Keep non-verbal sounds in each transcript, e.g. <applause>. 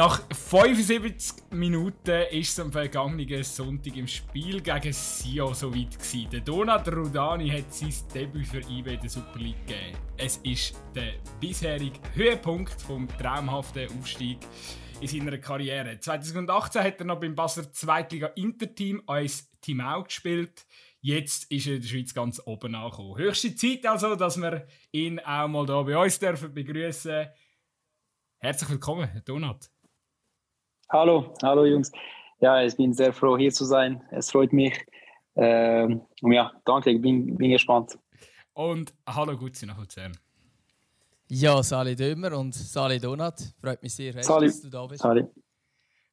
Nach 75 Minuten ist es am vergangenen Sonntag im Spiel gegen Sio so weit gewesen. Der Donat Rudani hat sein Debüt für IB in der Super League gegeben. Es ist der bisherige Höhepunkt vom traumhaften Aufstieg in seiner Karriere. 2018 hat er noch beim Basler Zweitliga Interteam als Team gespielt. Jetzt ist er in der Schweiz ganz oben angekommen. Höchste Zeit also, dass wir ihn auch mal hier bei uns dürfen begrüßen. Herzlich willkommen, Donat. Hallo, hallo Jungs. Ja, ich bin sehr froh hier zu sein. Es freut mich. Ähm, ja, danke, ich bin, bin gespannt. Und hallo Gutzi nach Luzern. Ja, Sali Dömer und Sali Donat. Freut mich sehr, Sali. dass du da bist. Sali.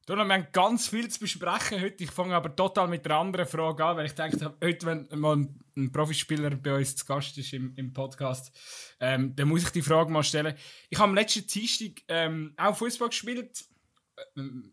Donat, wir haben ganz viel zu besprechen heute. Ich fange aber total mit einer anderen Frage an, weil ich denke, heute, wenn mal ein Profispieler bei uns zu Gast ist im, im Podcast, ähm, dann muss ich die Frage mal stellen. Ich habe am letzten Dienstag ähm, auch Fußball gespielt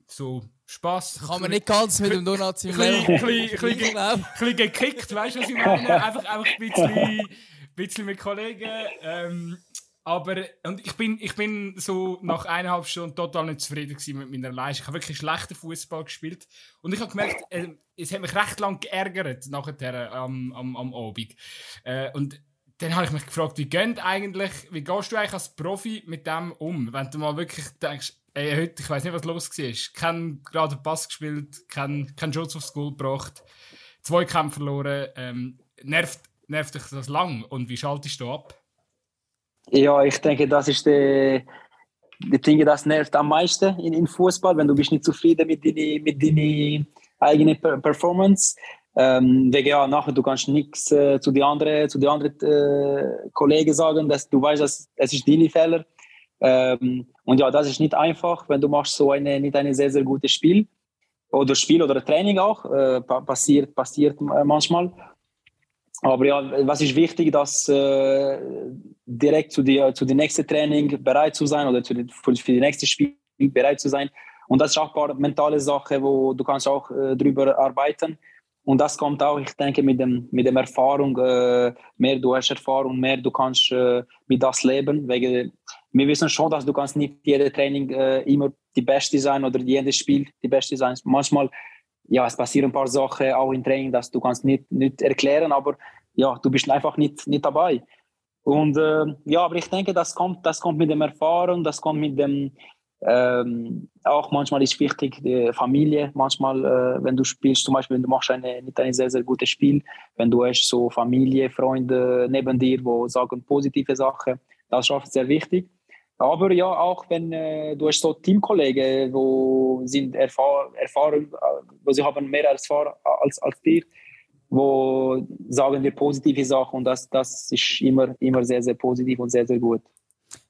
so Spass. Kann man nicht ganz mit dem Donut im Leben. Ein bisschen gekickt, weißt du, was ich meine? <laughs> Einfach, einfach ein bisschen, bisschen mit Kollegen. Ähm, aber und ich, bin, ich bin so nach eineinhalb Stunden total nicht zufrieden mit meiner Leistung. Ich habe wirklich schlechten Fußball gespielt. Und ich habe gemerkt, äh, es hat mich recht lang geärgert nachher am, am, am Abend. Äh, und dann habe ich mich gefragt, wie, geht eigentlich, wie gehst du eigentlich als Profi mit dem um? Wenn du mal wirklich denkst, Ey, heute, ich weiß nicht, was los war. Kein gerade Pass gespielt, kein, kein Schutz aufs Goal gebracht, zwei Kämpfe verloren. Ähm, nervt, nervt dich das lang? Und wie schaltest du ab? Ja, ich denke, das ist der, die Dinge, das nervt am meisten in, in Fußball, wenn du bist nicht zufrieden mit deiner mit deiner eigenen Performance. Ähm, wegen ja, nachher du kannst nichts äh, zu den anderen, zu den anderen äh, Kollegen sagen, dass du weißt, dass es deine Fehler. Ähm, und ja, das ist nicht einfach, wenn du machst so eine, nicht ein sehr, sehr gutes Spiel oder Spiel oder Training auch, äh, passiert, passiert manchmal. Aber ja, was ist wichtig, dass äh, direkt zu die, zu dem nächsten Training bereit zu sein oder zu die, für, für das nächste Spiel bereit zu sein. Und das ist auch eine mentale Sache, wo du kannst auch äh, drüber arbeiten. Und das kommt auch, ich denke, mit dem, mit dem Erfahrung, äh, mehr du hast Erfahrung, mehr du kannst äh, mit das leben. Wegen, wir wissen schon, dass du kannst nicht jedes Training äh, immer die Beste sein oder jedes Spiel die Beste sein. Manchmal, ja, es passieren ein paar Sachen auch im Training, dass du kannst nicht, nicht erklären, aber ja, du bist einfach nicht, nicht dabei. Und äh, ja, aber ich denke, das kommt, das kommt mit dem Erfahrung, das kommt mit dem, ähm, auch manchmal ist wichtig die Familie. Manchmal, äh, wenn du spielst, zum Beispiel, wenn du machst eine, nicht ein sehr, sehr gutes Spiel, wenn du hast so Familie, Freunde neben dir, wo sagen positive Sachen, das ist auch sehr wichtig. Aber ja, auch wenn äh, du hast so Teamkollegen, wo sind erfahr erfahren, wo sie haben mehr Erfahrung als, als dir, wo sagen wir positive Sachen und das, das ist immer, immer sehr, sehr positiv und sehr, sehr gut.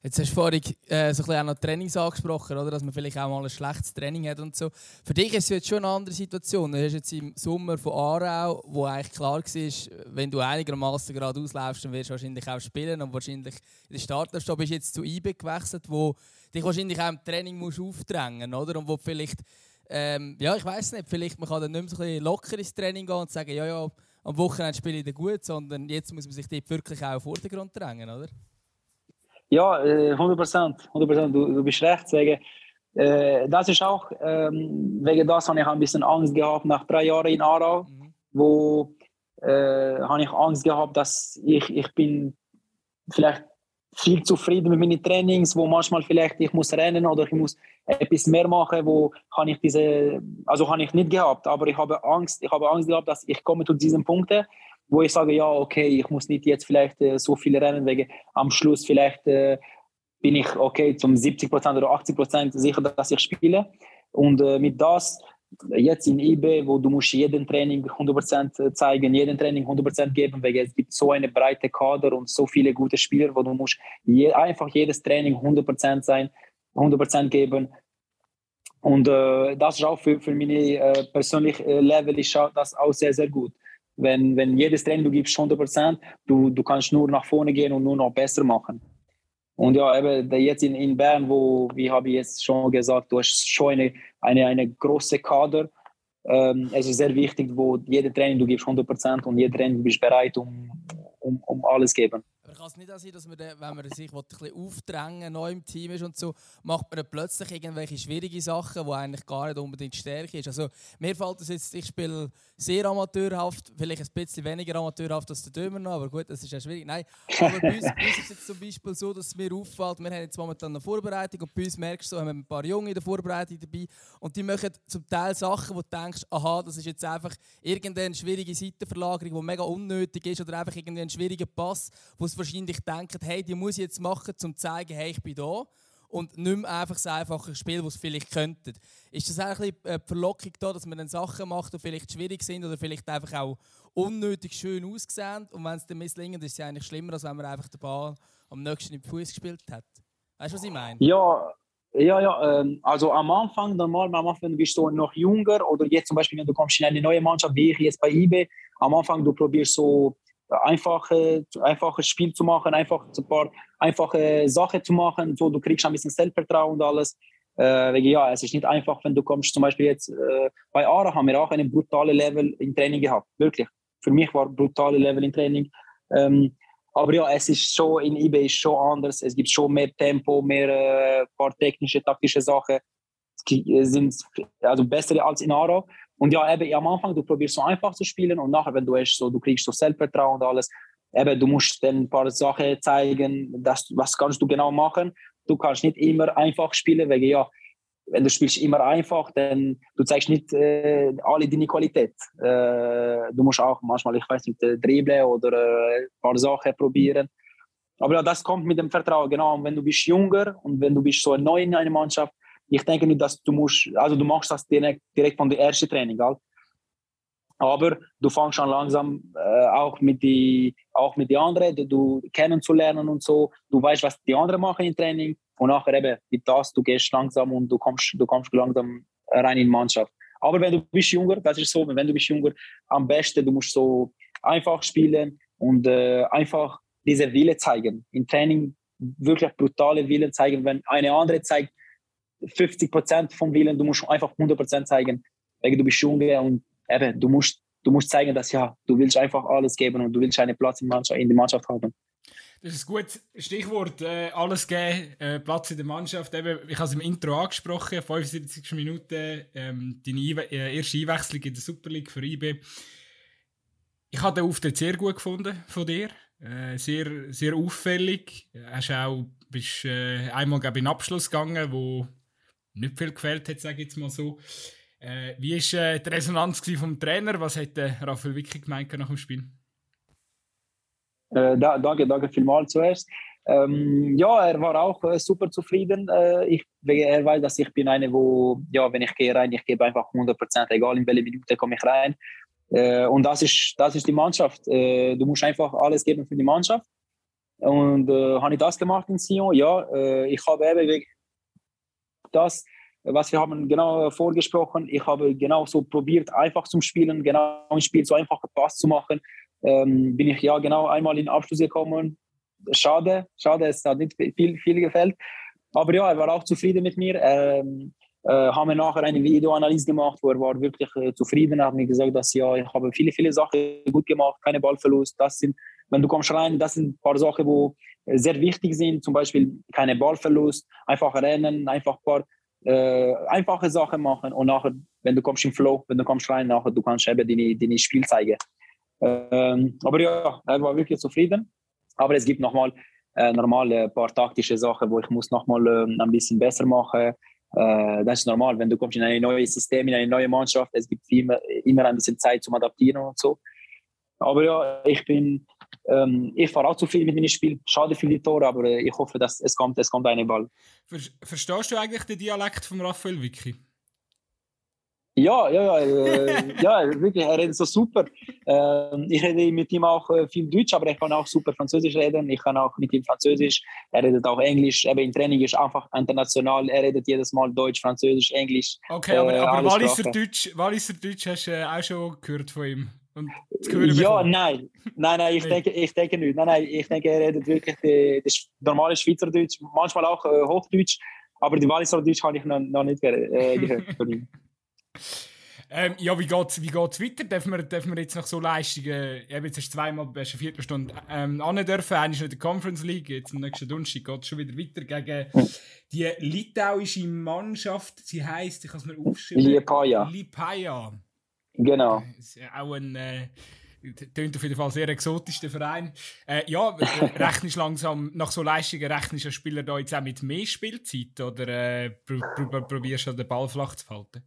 Jetzt hast du vorhin äh, so ein bisschen auch noch Trainings angesprochen, oder? dass man vielleicht auch mal ein schlechtes Training hat und so. Für dich ist es jetzt schon eine andere Situation. Du hast jetzt im Sommer von Aarau, wo eigentlich klar war, wenn du einigermaßen gerade ausläufst, dann wirst du wahrscheinlich auch spielen und wahrscheinlich in der Startelf bist jetzt zu IB gewechselt, wo dich wahrscheinlich auch im Training musst aufdrängen oder? Und wo vielleicht, ähm, ja, ich weiß nicht, vielleicht man kann dann nicht mehr so ein bisschen locker ins Training gehen und sagen, ja, ja, am Wochenende spiele ich dann gut, sondern jetzt muss man sich dort wirklich auch vor den Grund drängen, oder? Ja, 100 Prozent. 100 Du, du bist recht. Wegen, äh, das ist auch, ähm, wegen das habe ich ein bisschen Angst gehabt nach drei Jahren in Aarau, mhm. wo äh, habe ich Angst gehabt, dass ich, ich bin vielleicht viel zufrieden mit meinen Trainings, wo manchmal vielleicht ich muss rennen oder ich muss etwas mehr machen, wo kann ich diese, also habe ich nicht gehabt, aber ich habe Angst, ich habe Angst gehabt, dass ich komme zu diesen Punkten, wo ich sage, ja, okay, ich muss nicht jetzt vielleicht äh, so viele rennen, wegen am Schluss vielleicht äh, bin ich okay zum 70% oder 80% sicher, dass ich spiele. Und äh, mit das jetzt in IB, wo du musst jeden Training 100% äh, zeigen, jeden Training 100% geben, weil es gibt so eine breite Kader und so viele gute Spieler, wo du musst je, einfach jedes Training 100% sein, 100% geben. Und äh, das ist auch für, für meine äh, persönliche äh, Level ist das auch sehr, sehr gut. Wenn, wenn jedes Training du gibst 100 du, du kannst nur nach vorne gehen und nur noch besser machen. Und ja, eben jetzt in, in Bern, wo, wie habe ich jetzt schon gesagt, du hast schon eine, eine, eine große Kader. Ähm, es ist sehr wichtig, wo jede Training du gibst 100% und jede Training du bist bereit, um, um, um alles geben. Kann es nicht sein, dass man, dann, wenn man sich ein bisschen aufdrängen neu im Team ist und so, macht man dann plötzlich irgendwelche schwierige Sachen, die eigentlich gar nicht unbedingt Stärke ist. Also mir fällt das jetzt, ich spiele sehr amateurhaft, vielleicht ein bisschen weniger amateurhaft als der Dömer noch, aber gut, das ist ja schwierig. Nein, aber bei uns, bei uns ist es jetzt zum Beispiel so, dass es mir auffällt, wir haben jetzt momentan eine Vorbereitung und bei uns merkst du, haben wir ein paar Junge in der Vorbereitung dabei und die machen zum Teil Sachen, wo du denkst, aha, das ist jetzt einfach irgendeine schwierige Seitenverlagerung, die mega unnötig ist oder einfach irgendein schwieriger Pass, wo sie wahrscheinlich denken, hey, die muss ich jetzt machen, um zu zeigen, hey, ich bin da und nicht mehr einfach das einfache Spiel, das sie vielleicht könnten. Ist das auch ein bisschen äh, die Verlockung da, dass man dann Sachen macht, die vielleicht schwierig sind oder vielleicht einfach auch unnötig schön aussehen und wenn es dann misslingen, ist es eigentlich schlimmer, als wenn man einfach den Ball am nächsten im Fuß gespielt hat. Weißt du, was ich meine? Ja, ja, ja. Ähm, also am Anfang, normal, am Anfang bist du noch jünger oder jetzt zum Beispiel, wenn du kommst in eine neue Mannschaft, wie ich jetzt bei IB, am Anfang du probierst so einfache, einfaches Spiel zu machen, einfach ein paar einfache Sachen zu machen, so du kriegst ein bisschen Selbstvertrauen und alles. Äh, ja, es ist nicht einfach, wenn du kommst, zum Beispiel jetzt äh, bei Ara haben wir auch eine brutale Level im Training gehabt, wirklich. Für mich war brutale Level im Training. Ähm, aber ja, es ist schon in eBay ist schon anders. Es gibt schon mehr Tempo, mehr äh, paar technische, taktische Sachen. Es sind also bessere als in Ara. Und ja, eben am Anfang, du probierst so einfach zu spielen und nachher, wenn du hast, so, du kriegst so Selbstvertrauen und alles, eben, du musst dann ein paar Sachen zeigen, dass, was kannst du genau machen. Du kannst nicht immer einfach spielen, weil ja, wenn du spielst immer einfach, dann du zeigst nicht äh, alle deine Qualität. Äh, du musst auch manchmal, ich weiß nicht, äh, dribbeln oder äh, ein paar Sachen probieren. Aber ja, das kommt mit dem Vertrauen, genau. Und wenn du bist jünger und wenn du bist so neu in einer Mannschaft, ich denke nicht, dass du musst, also du machst das direkt, direkt von der ersten Training, halt. aber du fängst schon langsam äh, auch mit die auch mit die anderen, du, du kennenzulernen und so. Du weißt, was die anderen machen im Training und nachher eben mit das, du gehst langsam und du kommst, du kommst langsam rein in die Mannschaft. Aber wenn du bist jünger, das ist so, wenn du bist jünger, am besten du musst so einfach spielen und äh, einfach diese Wille zeigen. Im Training wirklich brutale Wille zeigen. Wenn eine andere zeigt, 50 Prozent vom Willen, du musst einfach 100 Prozent zeigen, weil du bist jung und eben, du musst, du musst zeigen, dass ja, du willst einfach alles geben und du willst einen Platz in, Mannschaft, in der Mannschaft haben. Das ist ein gutes Stichwort, äh, alles geben, äh, Platz in der Mannschaft. Eben, ich habe es im Intro angesprochen, 75 Minuten, ähm, deine äh, erste Einwechslung in der Super League für IB. Ich habe den Auftritt sehr gut gefunden von dir. Äh, sehr, sehr auffällig. Hast auch, bist äh, einmal in den Abschluss gegangen, wo nicht viel gefällt hat, sage ich jetzt mal so. Äh, wie war äh, die Resonanz vom Trainer? Was hat äh, Raphael Wicki gemeint nach dem Spiel? Äh, da, danke, danke vielmals zuerst. Ähm, ja, er war auch äh, super zufrieden. Äh, ich, er weiß, dass ich bin eine, wo, ja, wenn ich gehe rein, ich gebe einfach 100 Prozent, egal in welche Minute komme ich rein. Äh, und das ist, das ist die Mannschaft. Äh, du musst einfach alles geben für die Mannschaft. Und äh, habe ich das gemacht in Sion? Ja, ich habe eben das, was wir haben genau vorgesprochen. Ich habe genau so probiert, einfach zu spielen, genau ein Spiel so einfach Pass zu machen. Ähm, bin ich ja genau einmal in Abschluss gekommen. Schade, schade, es hat nicht viel, viel gefällt. Aber ja, er war auch zufrieden mit mir. Ähm, äh, haben wir nachher eine Videoanalyse gemacht, wo er war wirklich äh, zufrieden. Hat mir gesagt, dass ja, ich habe viele, viele Sachen gut gemacht, keine Ballverlust. Das sind, wenn du kommst rein, das sind ein paar Sachen, wo sehr wichtig sind. Zum Beispiel keine Ballverlust, einfach rennen, einfach ein paar äh, einfache Sachen machen und nachher, wenn du kommst im Flow, wenn du kommst rein, nachher du kannst eben deine, deine Spiel zeigen. Ähm, aber ja, er war wirklich zufrieden. Aber es gibt nochmal äh, normale ein paar taktische Sachen, wo ich muss nochmal äh, ein bisschen besser machen. Äh, das ist normal, wenn du kommst in ein neues System, in eine neue Mannschaft, es gibt immer, immer ein bisschen Zeit zum Adaptieren und so. Aber ja, ich bin, ähm, ich fahre auch zu viel mit meinem Spiel. Schade für die Tore, aber äh, ich hoffe, dass es kommt, es kommt eine Ball. Verstehst du eigentlich den Dialekt von Raphael Vicky? Ja, ja, ja, äh, ja, wirklich, er redet so super. Äh, ich rede mit ihm auch äh, viel Deutsch, aber ich kann auch super Französisch reden. Ich kann auch mit ihm Französisch. Er redet auch Englisch. Eben im Training ist einfach international. Er redet jedes Mal Deutsch, Französisch, Englisch. Okay, aber, äh, aber Walliser Deutsch, Walliser Deutsch hast du äh, auch schon gehört von ihm? ja, nein. Nein, nein, ich, denke, ich denke nicht. Nein, nein, ich denke, er redet wirklich die normale Schweizerdeutsch, manchmal auch Hochdeutsch, aber die Walliser Deutsch habe ich noch, noch nicht gehört von ihm. Ähm, ja, wie geht es wie geht's weiter? Dürfen wir, dürfen wir jetzt noch so Leistungen, ich habe jetzt erst zweimal bei der Viertelstunde ähm, dürfen, einmal in der Conference League, jetzt am nächsten Donnerstag geht es schon wieder weiter gegen die litauische Mannschaft, sie heisst, ich kann es mir aufschreiben. Liepaja. Liepaja. Genau. Das ist auch ein... Äh, Tönt auf jeden Fall sehr exotisch, Verein. Äh, ja, äh, <laughs> rechnest langsam, nach so Leistungen rechnest du Spieler da jetzt auch mit mehr Spielzeit oder äh, pr pr probierst du den Ball flach zu halten?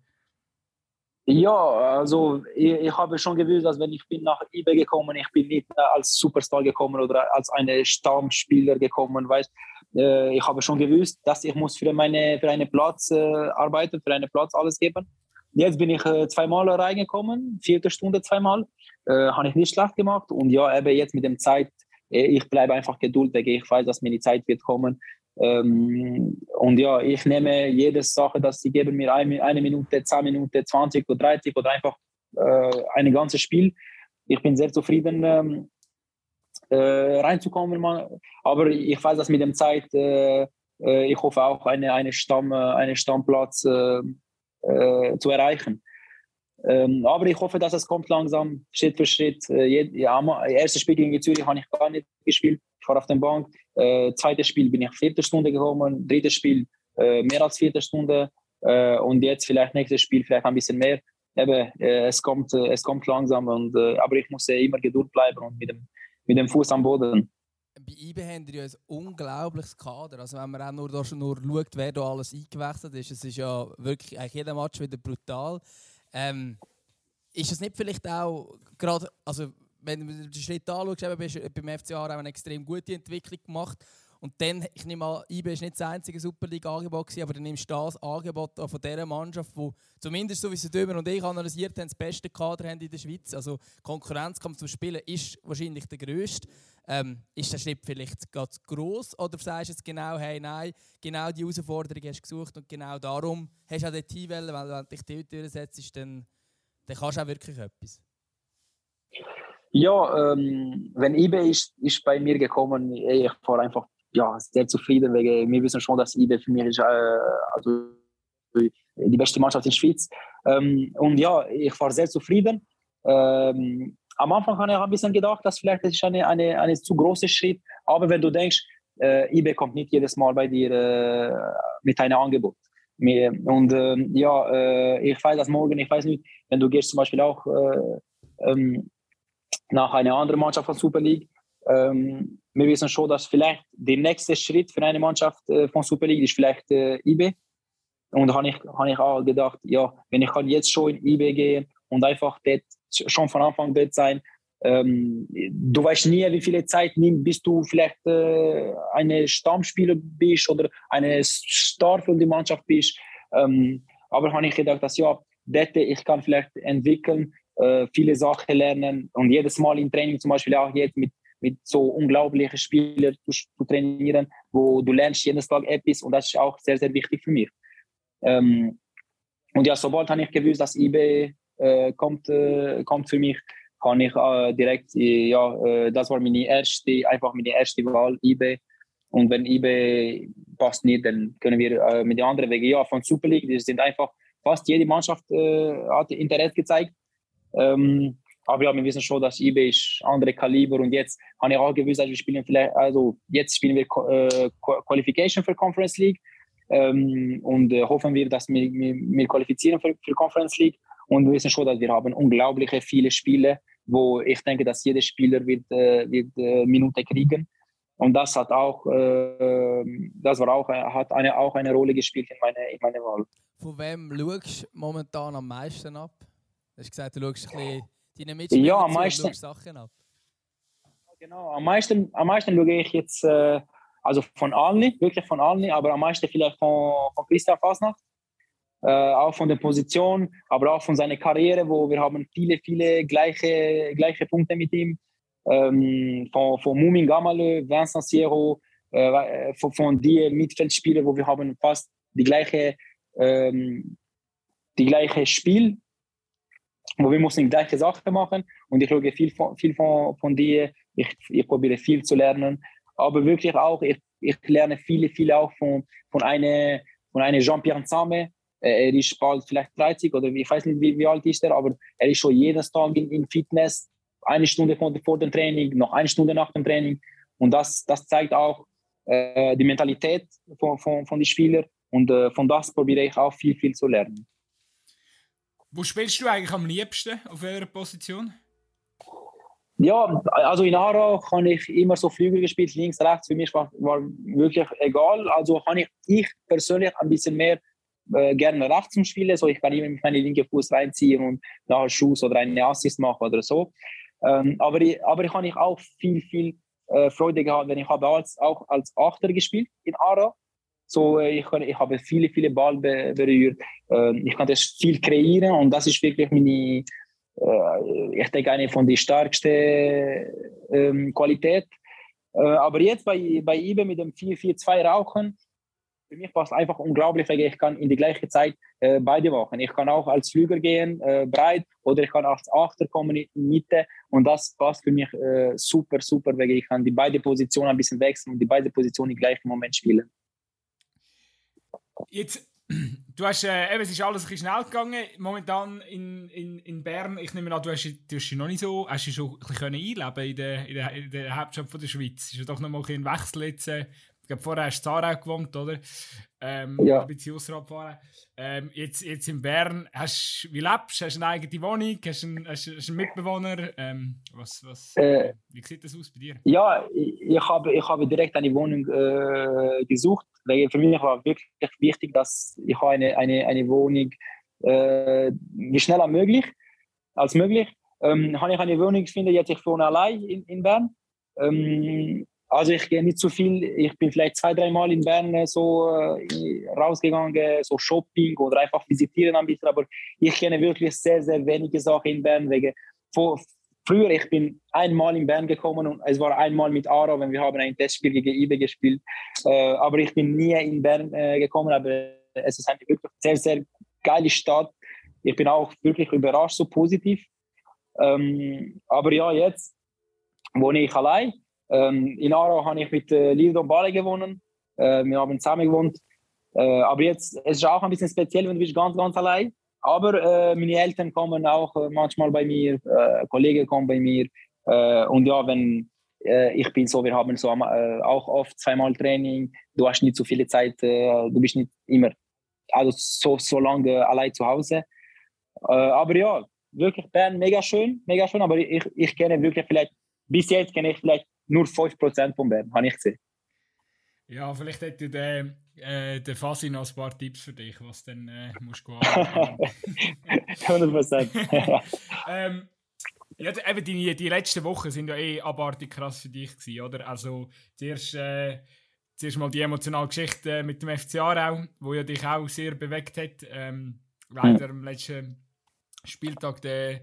Ja, also ich, ich, habe schon gewusst, dass wenn ich bin nach IB gekommen, ich bin nicht als Superstar gekommen oder als ein Stammspieler gekommen, weißt. Äh, ich habe schon gewusst, dass ich muss für meine für einen Platz äh, arbeiten, für einen Platz alles geben. Jetzt bin ich äh, zweimal reingekommen, vierte Stunde zweimal, äh, habe ich nicht schlecht gemacht und ja, eben jetzt mit dem Zeit, äh, ich bleibe einfach geduldig, ich weiß, dass mir die Zeit wird kommen ähm, und ja, ich nehme jede Sache, dass sie geben mir eine, eine Minute, zehn Minuten, 20 oder 30 oder einfach äh, ein ganzes Spiel. Ich bin sehr zufrieden, ähm, äh, reinzukommen. Aber ich weiß, dass mit dem Zeit, äh, äh ich hoffe auch eine, eine Stamm, einen Stammplatz äh, äh, zu erreichen. Ähm, aber ich hoffe, dass es kommt langsam, Schritt für Schritt. Äh, ja, erstes Spiel gegen Zürich habe ich gar nicht gespielt. Ich war auf der Bank. Äh, zweites Spiel bin ich vierte Stunde gekommen. Drittes Spiel äh, mehr als vierte Stunde. Äh, und jetzt vielleicht nächstes Spiel vielleicht ein bisschen mehr. Eben, äh, es, kommt, äh, es kommt langsam. Und, aber ich muss immer Geduld bleiben und mit dem, mit dem Fuß am Boden bei IB haben ja ein unglaubliches Kader. Also wenn man auch nur, nur schaut, wer da alles eingewechselt ist, es ist ja wirklich eigentlich jeder Match wieder brutal. Ähm, ist es nicht vielleicht auch gerade, also wenn du den Schritt anschaust, bist du beim FCA auch eine extrem gute Entwicklung gemacht. Und dann, ich nehme an, IB ist nicht das einzige Superliga-Angebot, aber dann nimmst du das Angebot von dieser Mannschaft, die zumindest so wie sie Dömer und ich analysiert haben, das beste Kader haben in der Schweiz. Also Konkurrenzkampf zum Spielen ist wahrscheinlich der grösste. Ähm, ist der Schritt vielleicht ganz groß oder sagst du jetzt genau, hey, nein, genau die Herausforderung hast du gesucht und genau darum hast du auch den Team weil wenn du dich dort durchsetzt, dann, dann kannst du auch wirklich etwas. Ja, ähm, wenn eBay ist, ist bei mir gekommen, ich war einfach ja, sehr zufrieden, weil wir wissen schon, dass eBay für mich ist, äh, also die beste Mannschaft in der Schweiz. Ähm, und ja, ich war sehr zufrieden. Ähm, am Anfang habe ich ein bisschen gedacht, dass vielleicht das ist eine, eine, eine zu große Schritt. Aber wenn du denkst, äh, eBay kommt nicht jedes Mal bei dir äh, mit einem Angebot. Und äh, ja, äh, ich weiß das morgen, ich weiß nicht, wenn du gehst zum Beispiel auch äh, ähm, nach einer anderen Mannschaft von Super League, ähm, wir wissen schon, dass vielleicht der nächste Schritt für eine Mannschaft äh, von Super League ist vielleicht äh, IB. Und da habe ich, hab ich auch gedacht, ja, wenn ich kann jetzt schon in IB gehen und einfach dort, schon von Anfang dort sein, ähm, du weißt nie, wie viele Zeit nimmt, bis du vielleicht äh, eine Stammspieler bist oder eine Star für die Mannschaft bist. Ähm, aber habe ich gedacht, dass ja, dort ich kann vielleicht entwickeln, äh, viele Sachen lernen und jedes Mal im Training zum Beispiel auch jetzt mit mit so unglaublichen Spielern zu, zu, trainieren, wo du lernst jeden Tag etwas und das ist auch sehr, sehr wichtig für mich. Ähm, und ja, sobald habe ich gewusst, dass eBay äh, kommt, äh, kommt für mich, kann ich äh, direkt, äh, ja, äh, das war meine erste, einfach meine erste Wahl, eBay. Und wenn eBay passt nicht, dann können wir mit den anderen Wegen, ja, von Super League, die sind einfach, fast jede Mannschaft hat Interesse gezeigt. Ähm, aber ja, wir wissen schon, dass eBay ist andere Kaliber und jetzt habe ich auch gewusst, dass wir spielen vielleicht, also jetzt spielen wir äh, Qualification für Conference League ähm, und äh, hoffen wir, dass wir, wir, wir qualifizieren für, für Conference League und wir wissen schon, dass wir haben unglaubliche viele Spiele, wo ich denke, dass jeder Spieler wird, äh, wird äh, Minute kriegen und das hat auch, äh, das war auch, hat eine, auch eine Rolle gespielt in meiner in meine Wahl. Von wem schaust du momentan am meisten ab? Du hast gesagt, du schaust ein bisschen deine Mitspieler ja, am meisten, Sachen ab? Genau, am meisten, am meisten schaue ich jetzt, äh, also von allen, wirklich von allen, aber am meisten vielleicht von, von Christian Fasnacht. Äh, auch von der Position, aber auch von seiner Karriere, wo wir haben viele, viele gleiche, gleiche Punkte mit ihm. Ähm, von, von Mumin Gamalö, Vincent Sierro, äh, von, von den Mittelfeldspielern, wo wir haben fast die gleiche, ähm, die gleiche Spiel wo wir müssen die gleiche Sache machen und ich schaue viel von, viel von, von dir, ich, ich probiere viel zu lernen, aber wirklich auch, ich, ich lerne viele, viele auch von, von einer von eine Jean-Pierre Nzame, er ist bald vielleicht 30 oder ich weiß nicht, wie, wie alt ist er, aber er ist schon jeden Tag in, in Fitness, eine Stunde vor, vor dem Training, noch eine Stunde nach dem Training. Und das, das zeigt auch äh, die Mentalität von, von, von den Spielern. Und äh, von das probiere ich auch viel, viel zu lernen. Wo spielst du eigentlich am liebsten? Auf welcher Position? Ja, also in Aarau habe ich immer so Flügel gespielt, links, rechts. Für mich war, war wirklich egal. Also habe ich, ich persönlich ein bisschen mehr äh, gerne rechts zum Spielen. So, ich kann immer mit meinem linken Fuß reinziehen und nachher Schuss oder einen Assist machen oder so. Ähm, aber, ich, aber ich habe auch viel, viel äh, Freude gehabt, wenn ich habe als, auch als Achter gespielt in Aarau. So, äh, ich, ich habe viele, viele Ball be berührt. Äh, ich konnte viel kreieren und das ist wirklich meine, äh, ich denke, eine von den stärksten ähm, Qualität. Äh, aber jetzt bei, bei IBE mit dem 4-4-2 Rauchen, für mich es einfach unglaublich, weil ich kann in die gleiche Zeit äh, beide machen. Ich kann auch als Flüger gehen, äh, breit, oder ich kann als Achter kommen in die Mitte und das passt für mich äh, super, super, weil ich kann die beide Positionen ein bisschen wechseln und die beide Positionen im gleichen Moment spielen. Jetzt, <clears throat> du hast, äh, eben, es ist alles ein bisschen schnell gegangen. Momentan in, in, in Bern, ich nehme an, du hast, hast noch nicht so, hast du schon ein bisschen einleben in der, in der, in der Hauptstadt von der Schweiz. Ist ja doch noch mal ein Wechsel jetzt. Äh, ich glaube, vorher hast du in Aarau gewohnt, oder? Ähm, ja. Ein bisschen außerhalb ähm, jetzt, jetzt in Bern, hast, wie lebst du? Hast du eine eigene Wohnung? Hast du einen, hast, hast einen Mitbewohner? Ähm, was, was, äh, wie sieht das aus bei dir? Ja, ich, habe, ich habe direkt eine Wohnung äh, gesucht. Weil für mich war wirklich wichtig, dass ich eine, eine, eine Wohnung äh, wie schnell als möglich, als möglich. Ähm, habe ich eine Wohnung gefunden, jetzt ich wohne allein in, in Bern. Ähm, also ich gehe nicht zu viel. Ich bin vielleicht zwei, dreimal in Bern äh, so äh, rausgegangen, so Shopping oder einfach visitieren ein bisschen. Aber ich kenne wirklich sehr, sehr wenige Sachen in Bern. Wegen, vor, früher, ich bin einmal in Bern gekommen und es war einmal mit Aro, wenn wir haben ein Testspiel gegen IBE gespielt. Äh, aber ich bin nie in Bern äh, gekommen. Aber es ist eine wirklich sehr, sehr geile Stadt. Ich bin auch wirklich überrascht, so positiv. Ähm, aber ja, jetzt wohne ich allein ähm, in Aarau habe ich mit äh, Lido Bale gewonnen. Äh, wir haben zusammen gewohnt. Äh, aber jetzt es ist auch ein bisschen speziell, wenn du bist ganz, ganz allein. Aber äh, meine Eltern kommen auch äh, manchmal bei mir, äh, Kollegen kommen bei mir. Äh, und ja, wenn ich bin so, wir haben so auch oft zweimal Training. Du hast nicht so viele Zeit, du bist nicht immer also so, so lange allein zu Hause. aber ja, wirklich Bern mega schön, mega schön. Aber ich, ich kenne wirklich vielleicht, bis jetzt kenne ich vielleicht nur 5% von Bern, habe ich gesehen. Ja, vielleicht hätte der, äh, der Fasi noch ein paar Tipps für dich, was dann äh, musst du <laughs> 100%. <laughs> ähm, ja, eben die, die letzten Wochen sind ja eh abartig krass für dich gewesen, oder? Also zuerst, äh, zuerst mal die emotionale Geschichte mit dem FC Aarau, wo ja dich auch sehr bewegt hat. Ähm, leider mhm. am letzten Spieltag den,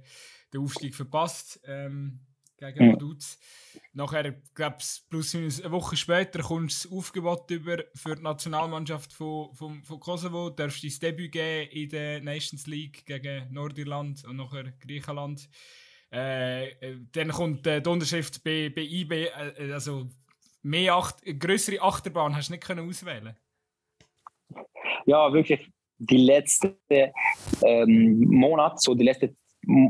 den Aufstieg verpasst. Ähm, gegen Vaduz. Mhm. Nachher, glaube ich, plus minus eine Woche später kommst du das Aufgebot über für die Nationalmannschaft von, von, von Kosovo. Du darfst dein Debüt geben in der Nations League gegen Nordirland und nachher Griechenland. Äh, äh dann kommt äh, die Unterschrift bei, bei IB. Äh, also mehr Acht, größere Achterbahn hast du nicht können auswählen Ja, wirklich. Die letzten ähm, Monate, so die letzten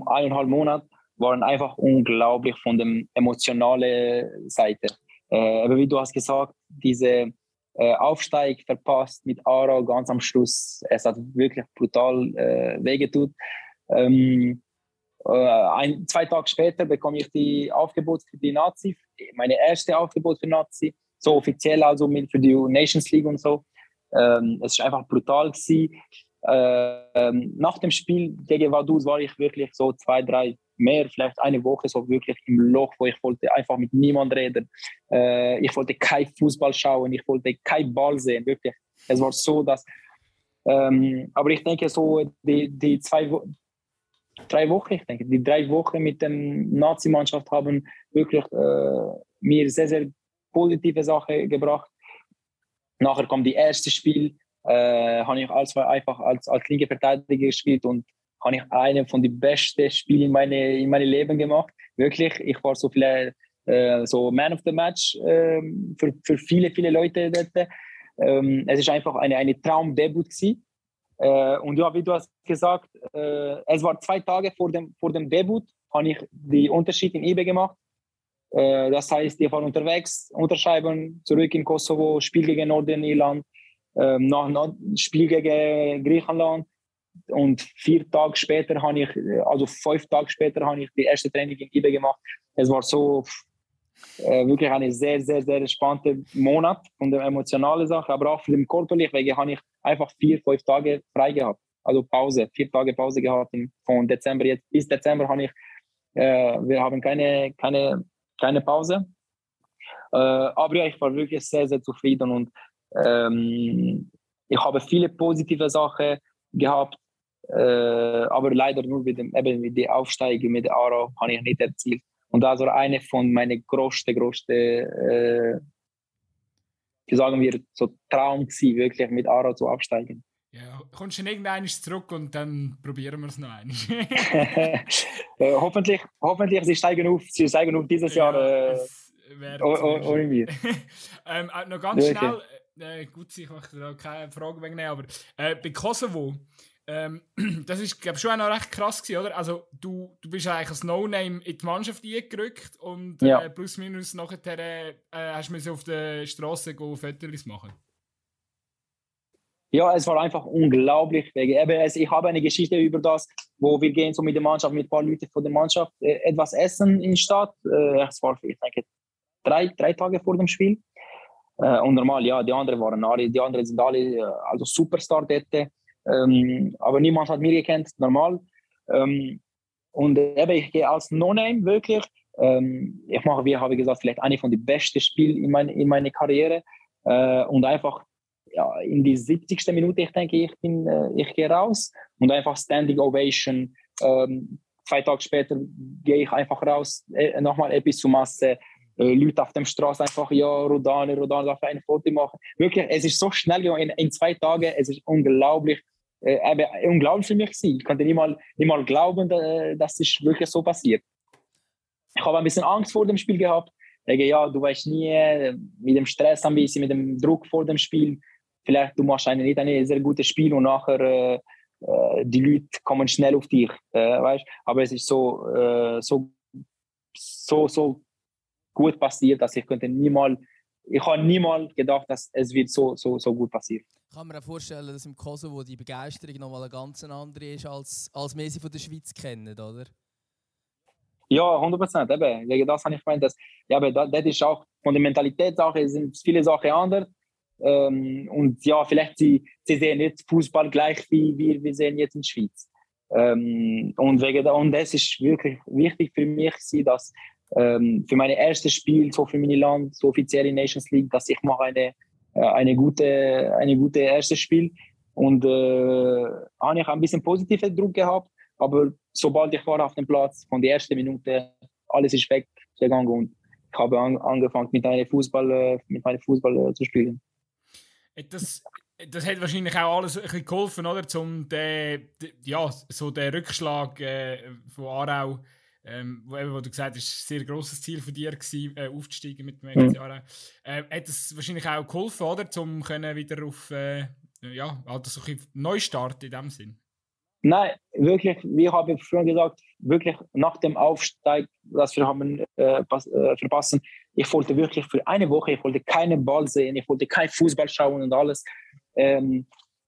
eineinhalb Monate, waren einfach unglaublich von der emotionalen Seite. Äh, aber wie du hast gesagt, diese äh, Aufsteig verpasst mit Aarau ganz am Schluss. Es hat wirklich brutal äh, wehgetut. Ähm, äh, ein, zwei Tage später bekomme ich die Aufgebot für die Nazi, meine erste Aufgebot für Nazi, so offiziell also mit für die Nations League und so. Ähm, es ist einfach brutal gewesen. Äh, nach dem Spiel gegen Vaduz war ich wirklich so zwei, drei mehr, vielleicht eine Woche so wirklich im Loch, wo ich wollte einfach mit niemand reden. Äh, ich wollte kein Fußball schauen, ich wollte kein Ball sehen, wirklich. Es war so, dass, ähm, aber ich denke so, die, die zwei, drei Wochen, ich denke, die drei Wochen mit der Nazi-Mannschaft haben wirklich äh, mir sehr, sehr positive Sachen gebracht. Nachher kommt die erste Spiel, äh, habe ich als, einfach als, als linke Verteidiger gespielt und habe ich einen von den besten Spielen in meine in meinem Leben gemacht. Wirklich, ich war so viele äh, so Man of the Match äh, für, für viele viele Leute dort. Ähm, es ist einfach eine eine Traumdebüt gewesen. Äh, und ja, wie du hast gesagt, äh, es war zwei Tage vor dem, vor dem Debüt, habe ich den Unterschied in eBay gemacht. Äh, das heißt, ich war unterwegs, unterschreiben, zurück in Kosovo, Spiel gegen Nordirland, ähm, nach, nach Spiel gegen Griechenland. Und vier Tage später habe ich, also fünf Tage später habe ich die erste Training in eBay gemacht. Es war so äh, wirklich eine sehr, sehr, sehr spannende Monat von der emotionalen Sache, aber auch für den körperlichen wegen habe ich einfach vier, fünf Tage frei gehabt. Also Pause, vier Tage Pause gehabt von Dezember jetzt bis Dezember habe ich, äh, wir haben keine, keine, keine Pause. Äh, aber ja, ich war wirklich sehr, sehr zufrieden und ähm, ich habe viele positive Sachen gehabt, äh, aber leider nur mit dem eben mit der Aufsteigung mit Aro habe ich nicht erzielt. Und das war eine von meinen größten, größten, äh, wie sagen wir, so Traum gewesen, wirklich mit Aro zu absteigen. Ja, kommst du irgendwann zurück und dann probieren wir es noch einmal. <laughs> äh, hoffentlich, hoffentlich, sie steigen auf, sie steigen auf dieses ja, Jahr. Äh, ohne mir. <laughs> ähm, äh, noch ganz ja, schnell, äh, gut, ich mache da keine Frage wegen, aber äh, bei Kosovo, ähm, <clears throat> das ist, glaube schon auch recht krass gewesen, oder? Also, du, du bist eigentlich als No-Name in die Mannschaft eingerückt und ja. äh, plus minus nachher äh, hast du auf der Straße Fotos machen ja, es war einfach unglaublich. Ich habe eine Geschichte über das, wo wir gehen so mit der Mannschaft, mit ein paar Leuten von der Mannschaft äh, etwas essen in der Stadt. Äh, es war, ich denke, drei, drei Tage vor dem Spiel. Äh, und normal, ja, die anderen waren alle, die anderen sind alle also Superstar dort. Ähm, aber niemand hat mir gekannt, normal. Ähm, und eben, ich gehe als No-Name wirklich. Ähm, ich mache, wie habe ich gesagt, vielleicht eine von den besten Spielen in, mein, in meiner Karriere. Äh, und einfach ja, in die 70. Minute, ich denke, ich, bin, äh, ich gehe raus und einfach Standing Ovation. Ähm, zwei Tage später gehe ich einfach raus, äh, nochmal etwas zu Masse. Äh, Leute auf der Straße einfach, ja, Rodane, Rodane, darf ein Foto machen. Wirklich, es ist so schnell in, in zwei Tagen, es ist unglaublich äh, unglaublich für mich gewesen. Ich konnte nicht mal, nicht mal glauben, dass es wirklich so passiert. Ich habe ein bisschen Angst vor dem Spiel gehabt. Denke, ja, du weißt nie, mit dem Stress ein bisschen, mit dem Druck vor dem Spiel. Vielleicht du machst eine, nicht ein sehr gutes Spiel und nachher äh, äh, die Leute kommen schnell auf dich, äh, weißt? Aber es ist so, äh, so, so, so gut passiert, dass ich könnte niemals ich habe niemals gedacht, dass es wird so, so, so gut passieren. Kann mir auch vorstellen, dass im Kosovo die Begeisterung nochmal eine ganz andere ist, als, als wir sie von der Schweiz kennen, oder? Ja, 100 Prozent. Wegen das habe ich gemeint, dass ja, aber das, das ist auch von der Mentalitätssache sind viele Sachen anders. Ähm, und ja, vielleicht sie, sie sehen nicht Fußball gleich wie wir, wir sehen jetzt in der Schweiz. Ähm, und, wegen, und das ist wirklich wichtig für mich, dass ähm, für mein erstes Spiel so für mein Land, so offiziell in Nations League, dass ich mache eine, eine gute, eine gute erstes Spiel. Und äh, habe ich ein bisschen positiven Druck gehabt, aber sobald ich war auf dem Platz, von der ersten Minute, alles ist weggegangen und ich habe an, angefangen mit einem Fußball, äh, mit meinem Fußball äh, zu spielen. Das, das hat wahrscheinlich auch alles ein bisschen geholfen, oder? Zum den, ja, so den Rückschlag äh, von Aarau ähm, wo, eben, wo du gesagt hast, ein sehr grosses Ziel von dir gewesen, äh, aufzusteigen mit dem FC mhm. Äh, hat es wahrscheinlich auch geholfen, oder? Um können wieder auf, äh, ja, also so ein Neustart in dem Sinn? Nein, wirklich, wie habe ich schon gesagt, wirklich nach dem Aufstieg, das wir haben äh, pass, äh, verpassen, ich wollte wirklich für eine Woche, ich wollte keinen Ball sehen, ich wollte kein Fußball schauen und alles. Ähm,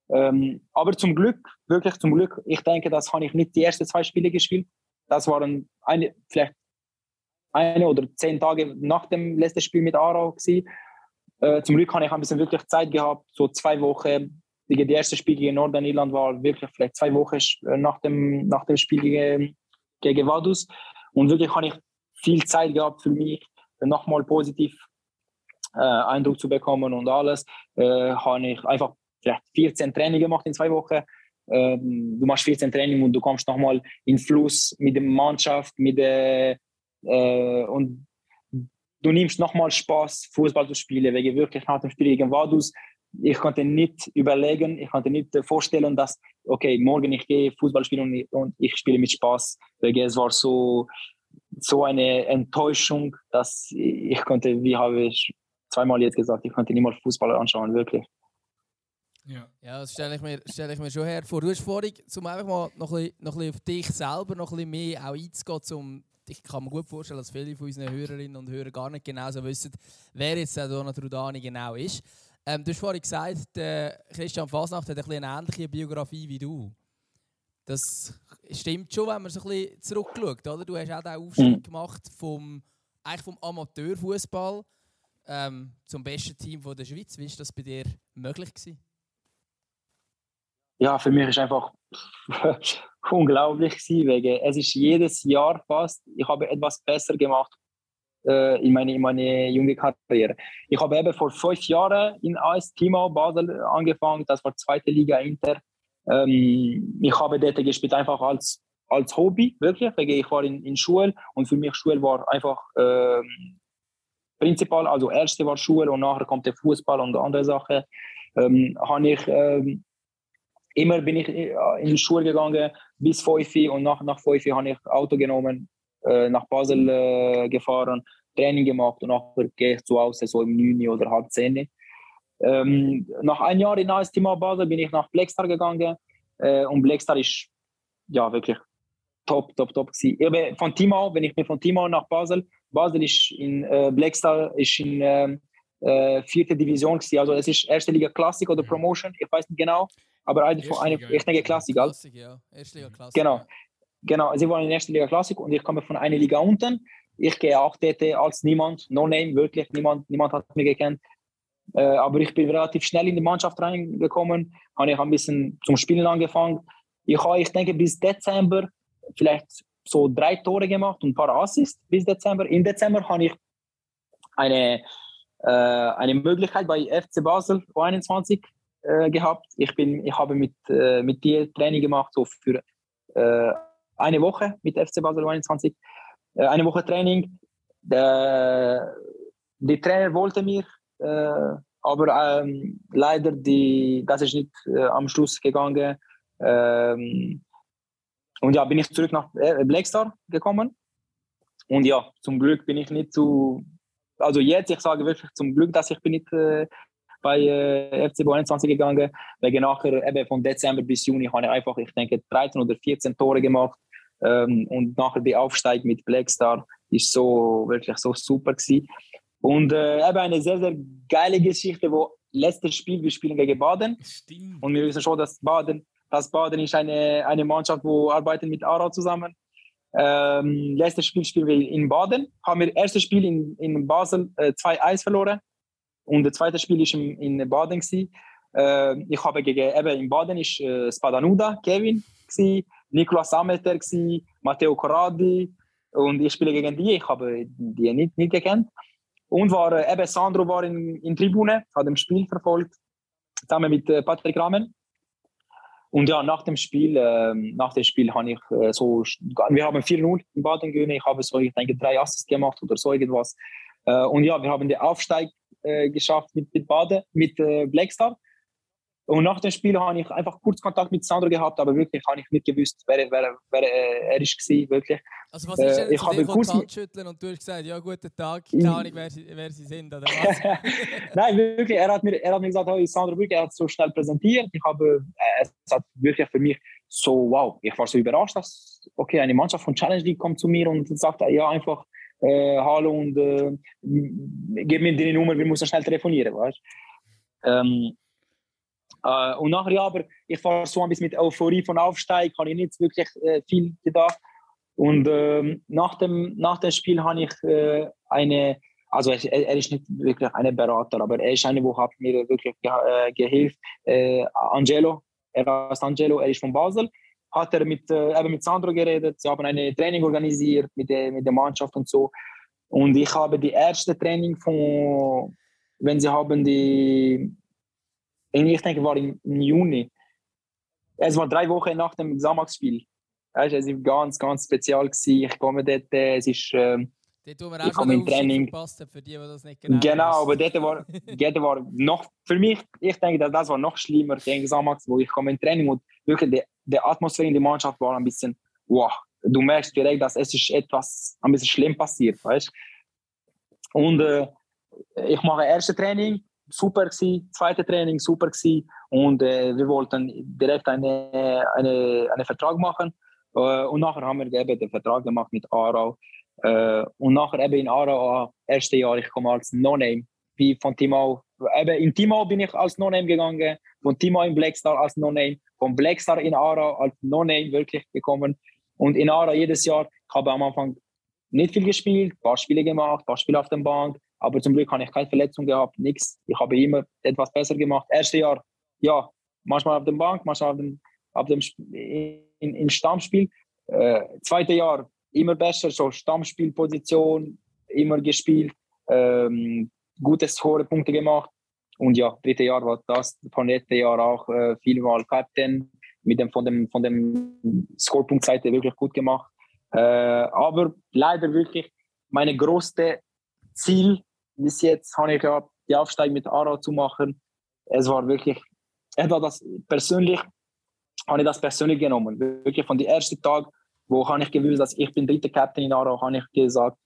ähm, aber zum Glück, wirklich zum Glück, ich denke, das habe ich nicht die ersten zwei Spiele gespielt das waren eine, vielleicht eine oder zehn Tage nach dem letzten Spiel mit Aarau. Äh, zum Glück habe ich ein bisschen wirklich Zeit gehabt, so zwei Wochen. Die, die erste Spiel gegen Nordirland war wirklich vielleicht zwei Wochen äh, nach dem, nach dem Spiel gegen, gegen Vaduz. Und wirklich habe ich viel Zeit gehabt für mich, nochmal positiv äh, Eindruck zu bekommen und alles. Äh, habe ich einfach vielleicht 14 Training gemacht in zwei Wochen du machst 14 Training und du kommst nochmal in Fluss mit der Mannschaft, mit der, äh, und du nimmst nochmal Spaß, Fußball zu spielen, wegen wirklich nach dem Spiel gegen Vaduz. Ich konnte nicht überlegen, ich konnte nicht vorstellen, dass, okay, morgen ich gehe Fußball spielen und, und ich spiele mit Spaß, wegen es war so, so eine Enttäuschung, dass ich konnte, wie habe ich zweimal jetzt gesagt, ich konnte niemals Fußball anschauen, wirklich. Ja, ja das stelle ich, mir, stell ich mir schon her vor. Du hast vorhin, um einfach mal noch ein, bisschen, noch ein bisschen auf dich selber noch ein bisschen mehr auch einzugehen, um ich kann mir gut vorstellen, dass viele von unseren Hörerinnen und Hörern gar nicht genau so wissen, wer jetzt der Donat Rudani genau ist. Ähm, du hast vorhin gesagt, der Christian Fasnacht hat eine ähnliche Biografie wie du. Das stimmt schon, wenn man so ein bisschen zurückschaut. Oder? Du hast auch den Aufstieg mhm. gemacht vom, eigentlich vom Amateurfußball ähm, zum besten Team der Schweiz. Wie war das bei dir möglich? Gewesen? Ja, für mich ist einfach <laughs> unglaublich gewesen, wegen es ist jedes Jahr fast, ich habe etwas besser gemacht äh, in meine, in meine junge Karriere. Ich habe eben vor fünf Jahren in AS Timo Basel angefangen, das war zweite Liga Inter. Ähm, ich habe dort gespielt einfach als, als Hobby, wirklich, weil ich war in, in Schule und für mich Schule war einfach äh, Prinzipal, also erste war Schule und nachher kommt der Fußball und andere Sachen. Ähm, habe ich ähm, immer bin ich äh, in die Schule gegangen bis 5 und nach, nach 5 habe ich Auto genommen, äh, nach Basel äh, gefahren, Training gemacht und nachher gehe ich zu Hause so im 9 oder halb 10. Ähm, nach einem Jahr in AS Basel bin ich nach Blackstar gegangen äh, und Blackstar ist ja wirklich top, top, top gewesen. Ich von Timau, wenn ich bin von Timau nach Basel, Basel ist in äh, Blackstar ist in ähm, äh, vierte Division gewesen. Also es ist erste Liga Klassik oder Promotion, ich weiß nicht genau, aber eigentlich von einer, ich denke Klassik. Klassik, ja. Erste Liga Klassik. Genau. Genau, sie waren in der ersten Liga Klassik und ich komme von einer Liga unten. Ich gehe auch dort als niemand, no name, wirklich niemand, niemand hat mich gekannt. Äh, aber ich bin relativ schnell in die Mannschaft reingekommen, habe ich ein bisschen zum Spielen angefangen. Ich habe, ich denke, bis Dezember vielleicht so drei Tore gemacht und ein paar Assists bis Dezember. Im Dezember habe ich eine, äh, eine Möglichkeit bei FC Basel U21 äh, gehabt. Ich, bin, ich habe mit, äh, mit dir Training gemacht, so für äh, eine Woche mit FC Basel U21. Äh, eine Woche Training. Der, die Trainer wollte mir, äh, aber ähm, leider die, das ist nicht äh, am Schluss gegangen. Ähm, und ja, bin ich zurück nach Blackstar gekommen. Und ja, zum Glück bin ich nicht zu, also jetzt, ich sage wirklich zum Glück, dass ich bin nicht äh, bei äh, FC 21 gegangen, weil nachher eben von Dezember bis Juni habe ich einfach, ich denke, 13 oder 14 Tore gemacht ähm, und nachher die Aufsteig mit Blackstar ist so wirklich so super gewesen. Und äh, eben eine sehr, sehr geile Geschichte, wo letztes Spiel, wir spielen gegen Baden. Stimmt. Und wir wissen schon, dass Baden, dass Baden ist eine, eine Mannschaft, wo arbeitet mit Aarau zusammen. Ähm, letztes Spiel spielen wir in Baden. Haben wir erstes Spiel in, in Basel äh, 2-1 verloren. Und das zweite Spiel war in, Baden. Äh, ich habe gegen, eben in Baden ist äh, Spadanuda, Kevin, gewesen, gewesen, Matteo Corradi. Und ich spiele gegen die. Ich habe die nicht, nicht gekannt. Und war, äh, eben Sandro war in, in Tribune, hat das Spiel verfolgt, zusammen mit äh, Patrick Rahmen. Und ja, nach dem Spiel, äh, nach dem Spiel habe ich äh, so, wir haben 4-0 in Baden gewonnen. Ich habe so, ich denke, drei Assists gemacht oder so irgendwas. Äh, und ja, wir haben den Aufsteig äh, geschafft mit, mit Bade, mit äh, Blackstar. Und nach dem Spiel habe ich einfach kurz Kontakt mit Sandro gehabt, aber wirklich habe ich nicht gewusst, wer, wer, wer äh, er ist wirklich. Also was ist denn äh, ich habe kurz schütteln und du hast gesagt, ja guten Tag, keine Ahnung, wer sie, wer sie sind oder was? <laughs> Nein, wirklich, er hat mir, er hat mir gesagt, hey, Sandro wirklich, er hat so schnell präsentiert. Ich habe, äh, es hat wirklich für mich so, wow, ich war so überrascht, dass, okay, eine Mannschaft von Challenge League kommt zu mir und sagt, ja, einfach, äh, und äh, gib mir deine Nummer, wir müssen schnell telefonieren, weißt ähm, äh, Und nachher, ja, aber ich war so ein bisschen mit Euphorie von Aufsteig, habe ich nicht wirklich äh, viel gedacht. Und ähm, nach, dem, nach dem Spiel habe ich äh, eine, also er, er, ist nicht wirklich ein Berater, aber er ist eine, wo hat mir wirklich ge äh, gehilft. Äh, Angelo, er ist Angelo, er ist von Basel hat er mit, äh, eben mit Sandro geredet. Sie haben eine Training organisiert mit der, mit der Mannschaft und so. Und ich habe die erste Training von, wenn sie haben die, ich denke, war im, im Juni. Es war drei Wochen nach dem Samax-Spiel. Es war ganz, ganz spezial. Gewesen. Ich komme dort, äh, es ist. Ähm, Dort, wo wir auch schon Training für die, die das nicht genau Genau, aber dort war, dort war noch, für mich, ich denke, das war noch schlimmer gegen Samax, wo ich komme in Training und wirklich die, die Atmosphäre in der Mannschaft war ein bisschen, wow, du merkst direkt, dass es ist etwas ein bisschen schlimm passiert, weißt? Und äh, ich mache erste Training super gewesen, zweite Training super gewesen und äh, wir wollten direkt eine, eine, einen Vertrag machen. Äh, und nachher haben wir eben den Vertrag gemacht mit Aarau. Äh, und nachher eben in Aarau, erste Jahr, ich komme als No-Name, wie von Timau, eben in Timau bin ich als No-Name gegangen, von Timau in Blackstar als No-Name, von Blackstar in Aarau als No-Name wirklich gekommen und in Aarau jedes Jahr, ich habe am Anfang nicht viel gespielt, ein paar Spiele gemacht, ein paar Spiele auf der Bank, aber zum Glück habe ich keine Verletzung gehabt, nichts. Ich habe immer etwas besser gemacht. Erste Jahr, ja, manchmal auf der Bank, manchmal auf dem, auf dem in, in Stammspiel. Äh, zweite Jahr immer besser, so Stammspielposition, immer gespielt, ähm, hohe Punkte gemacht. Und ja, dritte Jahr war das, von letzten Jahr auch äh, vielmal Captain, mit dem von dem von dem Scorepunktseite wirklich gut gemacht. Äh, aber leider wirklich meine größte Ziel bis jetzt habe ich gehabt, die Aufsteigung mit Aarau zu machen. Es war wirklich, etwa das persönlich, habe ich das persönlich genommen. Wirklich von dem ersten Tag, wo habe ich gewusst, dass ich bin dritter Captain in Aarau, habe ich gesagt,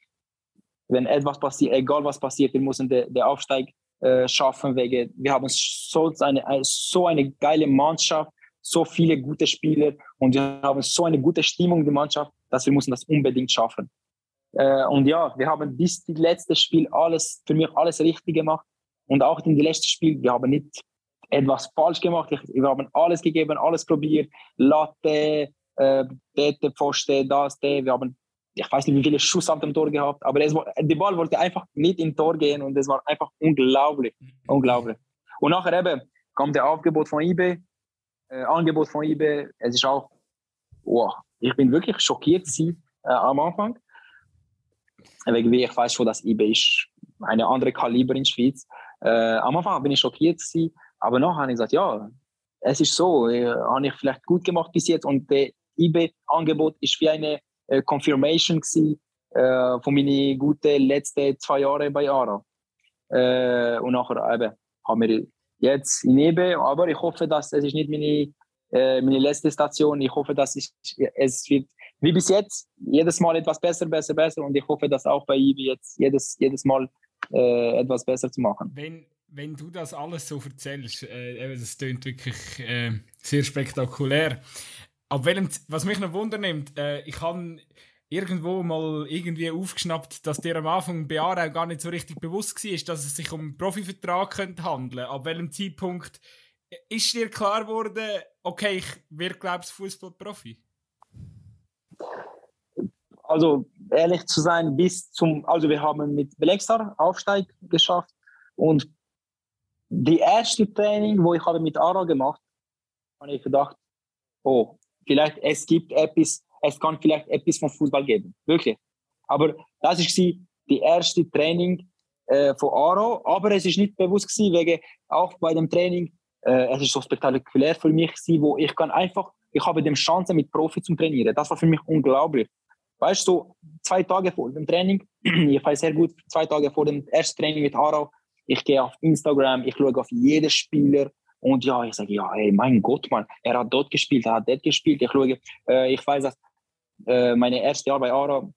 wenn etwas passiert, egal was passiert, wir müssen den, den Aufsteig äh, schaffen. Wegen, wir haben so eine, so eine geile Mannschaft, so viele gute Spieler und wir haben so eine gute Stimmung der Mannschaft, dass wir müssen das unbedingt schaffen. Äh, und ja, wir haben bis das letzte Spiel alles, für mich alles richtig gemacht. Und auch in dem letzten Spiel, wir haben nicht etwas falsch gemacht. Wir haben alles gegeben, alles probiert. Latte, äh, Dete, Pfoste, das, der. Wir haben, ich weiß nicht, wie viele Schuss auf dem Tor gehabt, aber es der Ball wollte einfach nicht in Tor gehen und es war einfach unglaublich. Unglaublich. Und nachher eben kam der Aufgebot von eBay, äh, Angebot von eBay. Es ist auch, wow, ich bin wirklich schockiert gewesen, äh, am Anfang wegen wie ich weiß schon, dass eBay ist eine andere Kaliber in der Schweiz. Äh, am Anfang bin ich schockiert gewesen, aber nachher habe ich gesagt, ja, es ist so, äh, habe ich vielleicht gut gemacht bis jetzt und das eBay-Angebot ist wie eine äh, Confirmation gewesen, äh, von meinen guten letzten zwei Jahren bei ARA. Äh, und nachher eben haben wir jetzt in eBay, aber ich hoffe, dass es ist nicht meine, äh, meine letzte Station. Ich hoffe, dass ich, es wird wie bis jetzt, jedes Mal etwas besser, besser, besser. Und ich hoffe, dass auch bei Ibi jetzt jedes, jedes Mal äh, etwas besser zu machen. Wenn, wenn du das alles so erzählst, äh, das klingt wirklich äh, sehr spektakulär. Aber welchem, was mich noch wundernimmt, äh, ich habe irgendwo mal irgendwie aufgeschnappt, dass dir am Anfang bei Aarau gar nicht so richtig bewusst war, dass es sich um einen Profivertrag könnte handeln. Ab welchem Zeitpunkt ist dir klar geworden, okay, ich werde, glaube ich, Fußballprofi? also ehrlich zu sein, bis zum, also wir haben mit Blackstar Aufsteig geschafft und die erste Training, wo ich habe mit Ara gemacht, habe ich gedacht, oh, vielleicht es gibt etwas, es kann vielleicht etwas vom Fußball geben, wirklich. Aber das ist die erste Training äh, von Aro, aber es ist nicht bewusst gewesen, wegen auch bei dem Training, äh, es ist so spektakulär für mich gewesen, wo ich kann einfach, ich habe die Chance mit Profi zu trainieren. Das war für mich unglaublich. Weißt du, so zwei Tage vor dem Training, <clears throat> ich weiß sehr gut, zwei Tage vor dem ersten Training mit Arau, ich gehe auf Instagram, ich schaue auf jeden Spieler und ja, ich sage, ja, hey, mein Gott, Mann, er hat dort gespielt, er hat dort gespielt. Ich schaue, äh, ich weiß, dass äh, meine erste Jahr bei Arau,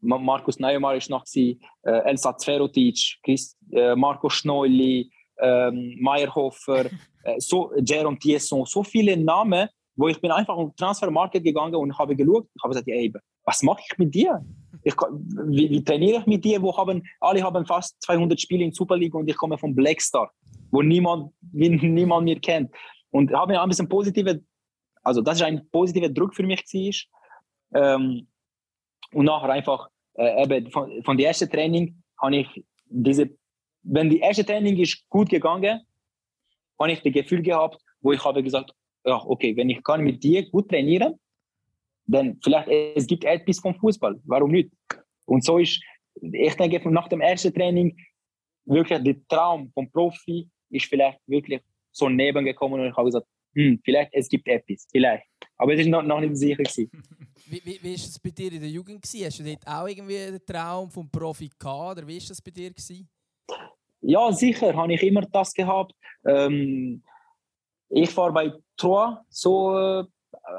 Markus Neumar ist noch gewesen, äh, Elsa Zverotic, Chris, äh, Marco Schneuli, ähm, Meyerhofer, <laughs> äh, so, Jerome Tiesson, so viele Namen, wo ich bin einfach auf Transfermarkt gegangen und habe geschaut, ich habe gesagt, ey, was mache ich mit dir? Ich, wie, wie, trainiere ich mit dir? Wo haben, alle haben fast 200 Spiele in Super League und ich komme von Blackstar, wo niemand, niemand mir kennt. Und habe ein bisschen positive, also das ist ein positiver Druck für mich war. Ähm, und nachher einfach, äh, eben von, von der ersten Training habe ich diese, wenn die erste Training ist gut gegangen, habe ich das Gefühl gehabt, wo ich habe gesagt, ja, okay, wenn ich kann mit dir gut trainieren, dann vielleicht es gibt etwas vom Fußball. Warum nicht? Und so ist, ich denke, nach dem ersten Training wirklich der Traum vom Profi ist vielleicht wirklich so nebengekommen und ich habe gesagt, hm, vielleicht es gibt etwas, vielleicht. Aber es ist noch, noch nicht sicher gewesen. <laughs> Wie, wie, wie ist es bei dir in der Jugend gewesen? Hast du dort auch irgendwie den Traum vom Profi gehabt oder wie ist das bei dir gewesen? Ja, sicher, habe ich immer das gehabt. Ähm, ich war bei Troyes so äh,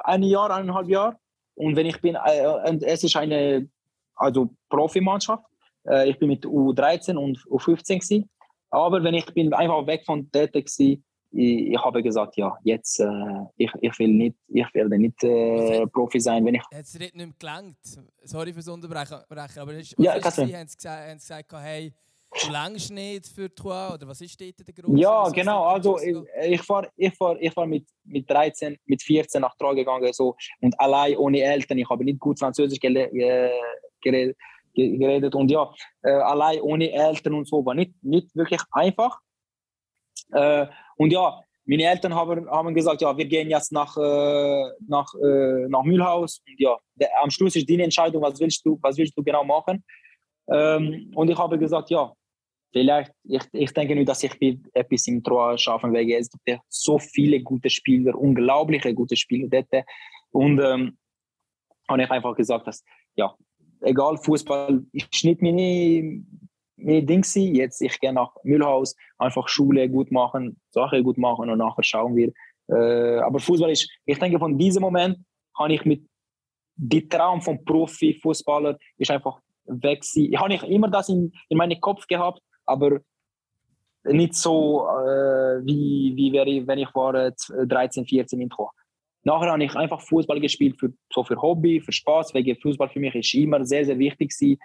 ein Jahr, eineinhalb Jahre. Und wenn ich bin, äh, es ist eine also Profimannschaft. Äh, ich bin mit U13 und U15 gewesen. Aber wenn ich bin einfach weg von dort war, ich, ich habe gesagt, ja, jetzt, äh, ich, ich will nicht, ich werde nicht äh, Profi sein, wenn ich... Hat es nicht mehr gelangt? Sorry fürs Unterbrechen, aber ist, ja, ist sie, haben, sie gesagt, haben sie gesagt, hey, du längst nicht für Trois, oder was ist dort der Grund? Ja, genau, also ich, ich fahre ich fahr, ich fahr mit, mit 13, mit 14 nach Trois gegangen so, und allein ohne Eltern, ich habe nicht gut Französisch geredet, geredet und ja, äh, allein ohne Eltern und so war nicht, nicht wirklich einfach. Äh, und ja, meine Eltern haben, haben gesagt, ja, wir gehen jetzt nach, äh, nach, äh, nach Mühlhaus. Und ja, der, am Schluss ist deine Entscheidung, was willst du, was willst du genau machen. Ähm, und ich habe gesagt, ja, vielleicht, ich, ich denke nicht, dass ich etwas im Troa schaffen werde. Es gibt so viele gute Spieler, unglaubliche gute Spieler dort. Und ähm, habe ich einfach gesagt, dass, ja, egal, Fußball ist nicht meine, meine Ding gewesen. Jetzt, ich gehe nach Mühlhaus, einfach Schule gut machen, Sachen gut machen und nachher schauen wir. Äh, aber Fußball ist, ich denke, von diesem Moment habe ich mit dem Traum vom Profi-Fußballer ist einfach weg gewesen. Ich habe immer das in, in meinem Kopf gehabt, aber nicht so, äh, wie, wie wäre ich, wenn ich war äh, 13, 14 in Tor. Nachher habe ich einfach Fußball gespielt, für, so für Hobby, für Spaß, weil Fußball für mich ist immer sehr, sehr wichtig gewesen.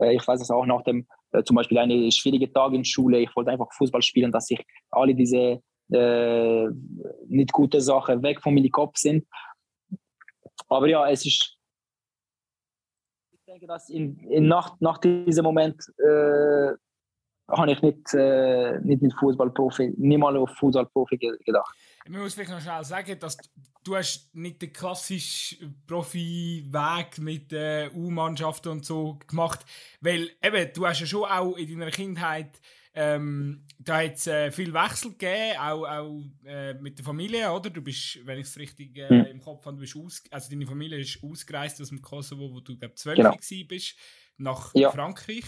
Äh, ich weiß es auch nach dem, äh, zum Beispiel eine schwierige Tag in Schule, ich wollte einfach Fußball spielen, dass ich alle diese äh, nicht gute Sachen weg von meinem Kopf sind. Aber ja, es ist, ich denke, dass in, in nach, nach diesem Moment äh, habe ich nicht, äh, nicht mit Fußballprofi, niemals auf Fußballprofi gedacht. Man muss vielleicht noch schnell sagen, dass du hast nicht den klassischen Profi-Weg mit äh, U-Mannschaften und so gemacht, weil eben, du hast ja schon auch in deiner Kindheit ähm, da hat es äh, viel Wechsel gegeben, auch, auch äh, mit der Familie, oder? Du bist, wenn ich es richtig äh, mhm. im Kopf habe, du bist aus, also deine Familie ist ausgereist aus dem Kosovo, wo du, glaube zwölf genau. bist, nach ja. Frankreich.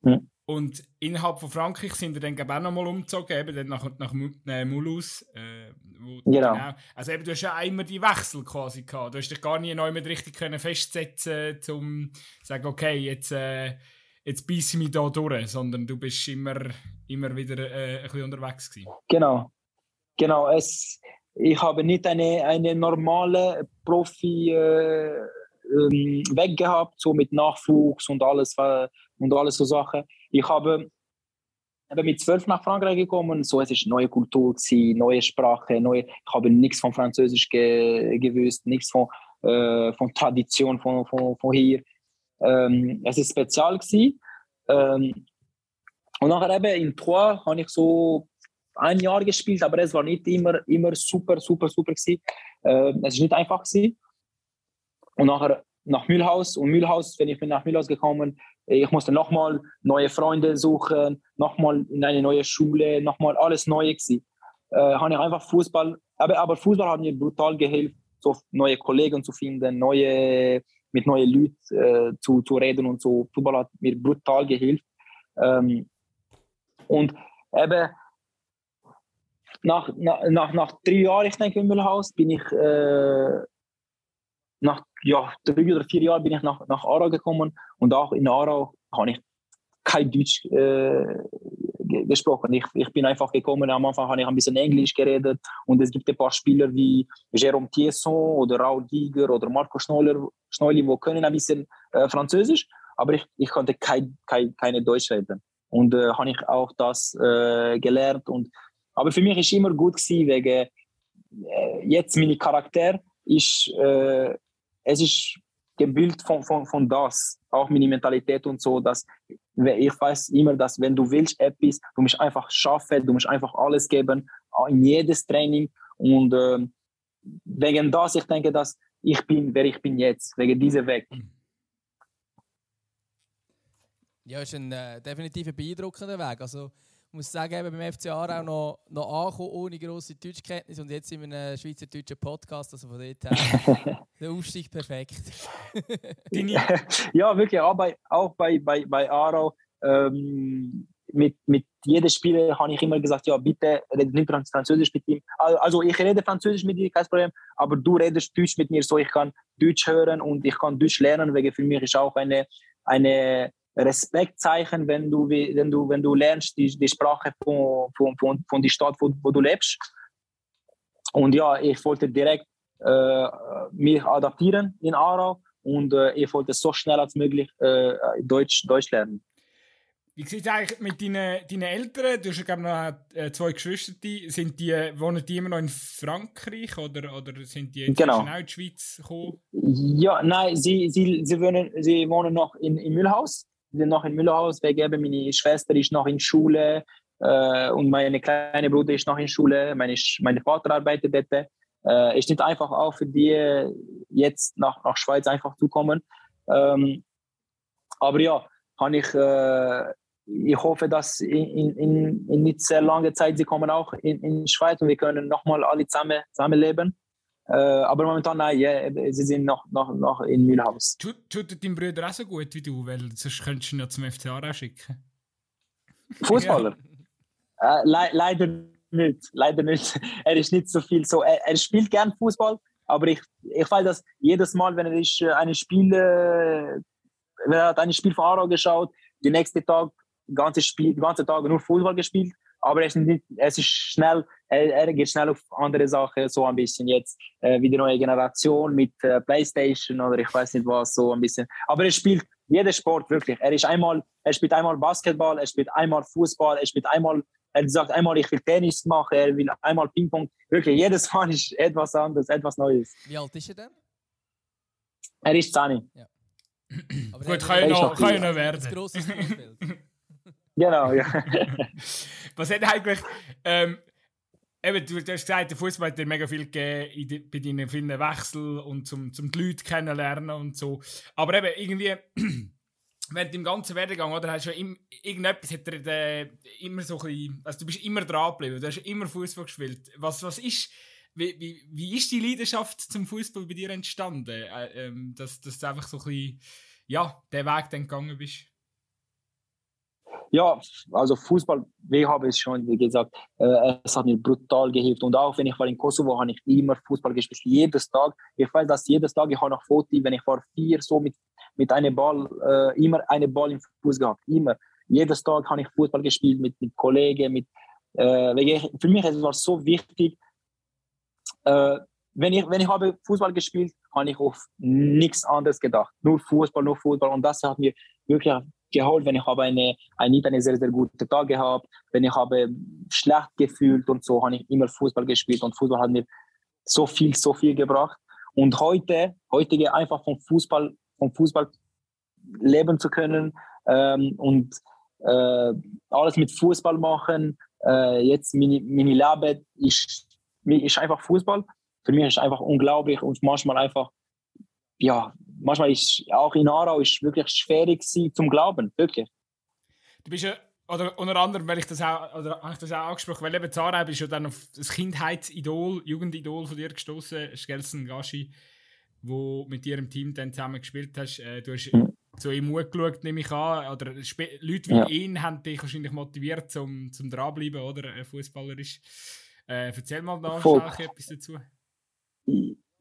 Mhm. Und innerhalb von Frankreich sind wir dann auch nochmal umgezogen, eben dann nach, nach äh, Mulhouse. Äh, genau. genau. Also eben, du hast ja immer die Wechsel quasi gehabt. Du hast dich gar nie neu mit richtig können festsetzen um zu sagen, okay, jetzt, äh, jetzt beiße ich mich da durch, sondern du bist immer, immer wieder äh, ein bisschen unterwegs gewesen. Genau. Genau. Es, ich habe nicht eine, eine normale Profi äh, ähm, weg gehabt, so mit Nachwuchs und alles, und alles so Sachen ich habe eben mit zwölf nach Frankreich gekommen, so es ist neue Kultur gewesen, neue Sprache, neue, ich habe nichts von Französisch ge, gewusst, nichts von, äh, von Tradition von, von, von hier. Ähm, es spezial gewesen. Ähm, und nachher eben in Troyes habe ich so ein Jahr gespielt, aber es war nicht immer, immer super, super, super gewesen. Äh, es ist nicht einfach gewesen. Und nachher nach Mühlhaus und Mühlhaus, wenn ich bin nach Mühlhaus gekommen, ich musste nochmal neue Freunde suchen, nochmal in eine neue Schule, nochmal alles Neue gewesen. Äh, habe ich einfach Fußball, aber, aber Fußball hat mir brutal geholfen, so neue Kollegen zu finden, neue, mit neuen Leuten äh, zu, zu reden und so. Fußball hat mir brutal geholfen. Ähm, und eben nach, nach, nach drei Jahren, ich denke, im Müllhaus, bin ich äh, nach ja, drei oder vier Jahren bin ich nach, nach Aarau gekommen und auch in Aarau habe ich kein Deutsch äh, gesprochen. Ich, ich bin einfach gekommen, am Anfang habe ich ein bisschen Englisch geredet und es gibt ein paar Spieler wie Jérôme Tiesson oder Raul Giger oder Marco Schnoller, Schneuli, die können ein bisschen äh, Französisch, aber ich, ich konnte kein, kein, keine Deutsch reden. Und äh, habe ich auch das äh, gelernt. Und, aber für mich ist immer gut gewesen, wegen äh, jetzt mein Charakter ist äh, es ist gebildet von, von, von das, auch meine Mentalität und so, dass ich weiß immer, dass wenn du willst etwas, du musst einfach schaffen, du musst einfach alles geben, in jedes Training und äh, wegen das, ich denke, dass ich bin, wer ich bin jetzt, wegen diesem Weg. Ja, ist ein äh, definitiv ein beeindruckender Weg. Also muss sagen, eben beim FC Aarau noch, noch angekommen, ohne grosse Deutschkenntnis. Und jetzt sind wir in einem schweizerdeutschen Podcast, also von dort her <laughs> der Aufstieg perfekt. <laughs> <laughs> ja, wirklich, auch bei, auch bei, bei, bei Aarau. Ähm, mit, mit jedem Spieler habe ich immer gesagt, ja, bitte rede nicht Französisch mit ihm. Also ich rede Französisch mit dir, kein Problem, aber du redest Deutsch mit mir, so ich kann Deutsch hören und ich kann Deutsch lernen, weil für mich ist auch eine, eine Respekt zeigen, wenn du, wenn du, wenn du lernst die, die Sprache von, von, von, von der Stadt, wo, wo du lebst. Und ja, ich wollte direkt äh, mich adaptieren in Aarau und äh, ich wollte so schnell als möglich äh, Deutsch, Deutsch lernen. Wie sieht es eigentlich mit deinen, deinen Eltern? Du hast glaube noch äh, zwei Geschwister. Sind die, wohnen die immer noch in Frankreich oder, oder sind die jetzt genau. auch in die Schweiz gekommen? Ja, nein, sie, sie, sie, wohnen, sie wohnen noch in, in Mühlhaus. Noch in Mühlhaus, wegen meine Schwester ist noch in Schule äh, und meine kleine Bruder ist noch in Schule. Meine, meine Vater arbeitet dort. Äh, ist nicht einfach auch für die jetzt nach, nach Schweiz einfach zu kommen. Ähm, aber ja, kann ich äh, ich hoffe, dass in, in, in nicht sehr langer Zeit sie kommen auch in, in Schweiz und wir können nochmal alle zusammen, zusammen leben. Äh, aber momentan nein, yeah, sie sind noch, noch, noch in Mühlhaus. Tut, tut dein Bruder auch so gut wie du? Weil sonst könntest du ihn ja zum FCA schicken. Fußballer? ja. <laughs> äh, le leider nicht. Leider nicht. <laughs> Er ist nicht so viel so. Er, er spielt gern Fußball, aber ich, ich weiß, dass jedes Mal, wenn er ist, äh, eine Spiele, wenn er hat ein Spiel von Aarau geschaut, den nächsten Tag ganze Spiel, ganze Tage nur Fußball gespielt, aber es ist, nicht, es ist schnell, er, er, geht schnell auf andere Sachen, so ein bisschen jetzt äh, wie die neue Generation mit äh, Playstation oder ich weiß nicht was, so ein bisschen. Aber er spielt jeden Sport wirklich. Er ist einmal, er spielt einmal Basketball, er spielt einmal Fußball, er spielt einmal, er sagt einmal, ich will Tennis machen, er will einmal Ping-Pong. Wirklich, jedes Mal ist etwas anderes, etwas Neues. Wie alt ist er denn? Er ist 10. Ja. Gut, kann ja noch, noch werden. Ein grosses Vorbild. Genau, ja. <laughs> Was hat eigentlich. Ähm, eben, du, du hast gesagt, der Fußball hat dir mega viel gegeben die, bei deinen vielen Wechseln und zum, zum die Leute kennenlernen und so. Aber eben irgendwie. <clears throat> während dem ganzen Werdegang, oder, hast du ja im, irgendetwas hat dir äh, immer so ein bisschen, also du bist immer dran geblieben, du hast immer Fußball gespielt. Was, was ist, wie, wie, wie ist die Leidenschaft zum Fußball bei dir entstanden? Äh, ähm, dass, dass du einfach so ein bisschen, ja, den Weg dann gegangen bist? Ja, also Fußball, wie habe ich schon gesagt, äh, es hat mir brutal geholfen. Und auch wenn ich war in Kosovo, habe ich immer Fußball gespielt, jedes Tag. Ich weiß, dass jedes Tag, ich habe noch Fotos, wenn ich war vier, so mit, mit einem Ball, äh, immer einen Ball im Fuß gehabt, immer. Jedes Tag habe ich Fußball gespielt mit, mit Kollegen, mit, äh, für mich es war so wichtig, äh, wenn ich, wenn ich habe Fußball gespielt, habe ich auf nichts anderes gedacht. Nur Fußball, nur Fußball. Und das hat mir wirklich geholt, wenn ich habe eine, eine, nicht eine sehr, sehr gute Tag gehabt, wenn ich habe schlecht gefühlt und so, habe ich immer Fußball gespielt und Fußball hat mir so viel, so viel gebracht. Und heute, heute einfach vom Fußball, vom Fußball leben zu können ähm, und äh, alles mit Fußball machen. Äh, jetzt meine, meine Leben ist, ist einfach Fußball. Für mich ist einfach unglaublich und manchmal einfach, ja, manchmal ist auch in Aarau ist wirklich schwierig zum Glauben, wirklich. Du bist ja, oder unter anderem, weil ich das auch, oder habe ich das auch angesprochen, weil eben Aarau bist ja dann auf das Kindheitsidol, Jugendidol von dir gestoßen, Skelsen Gashi, wo mit dir im Team dann zusammen gespielt hast. Äh, du hast mhm. zu ihm geschaut, nehme ich an, oder Leute wie ja. ihn haben dich wahrscheinlich motiviert, zum, zum dranbleiben, oder, fußballerisch. Äh, erzähl mal da etwas dazu.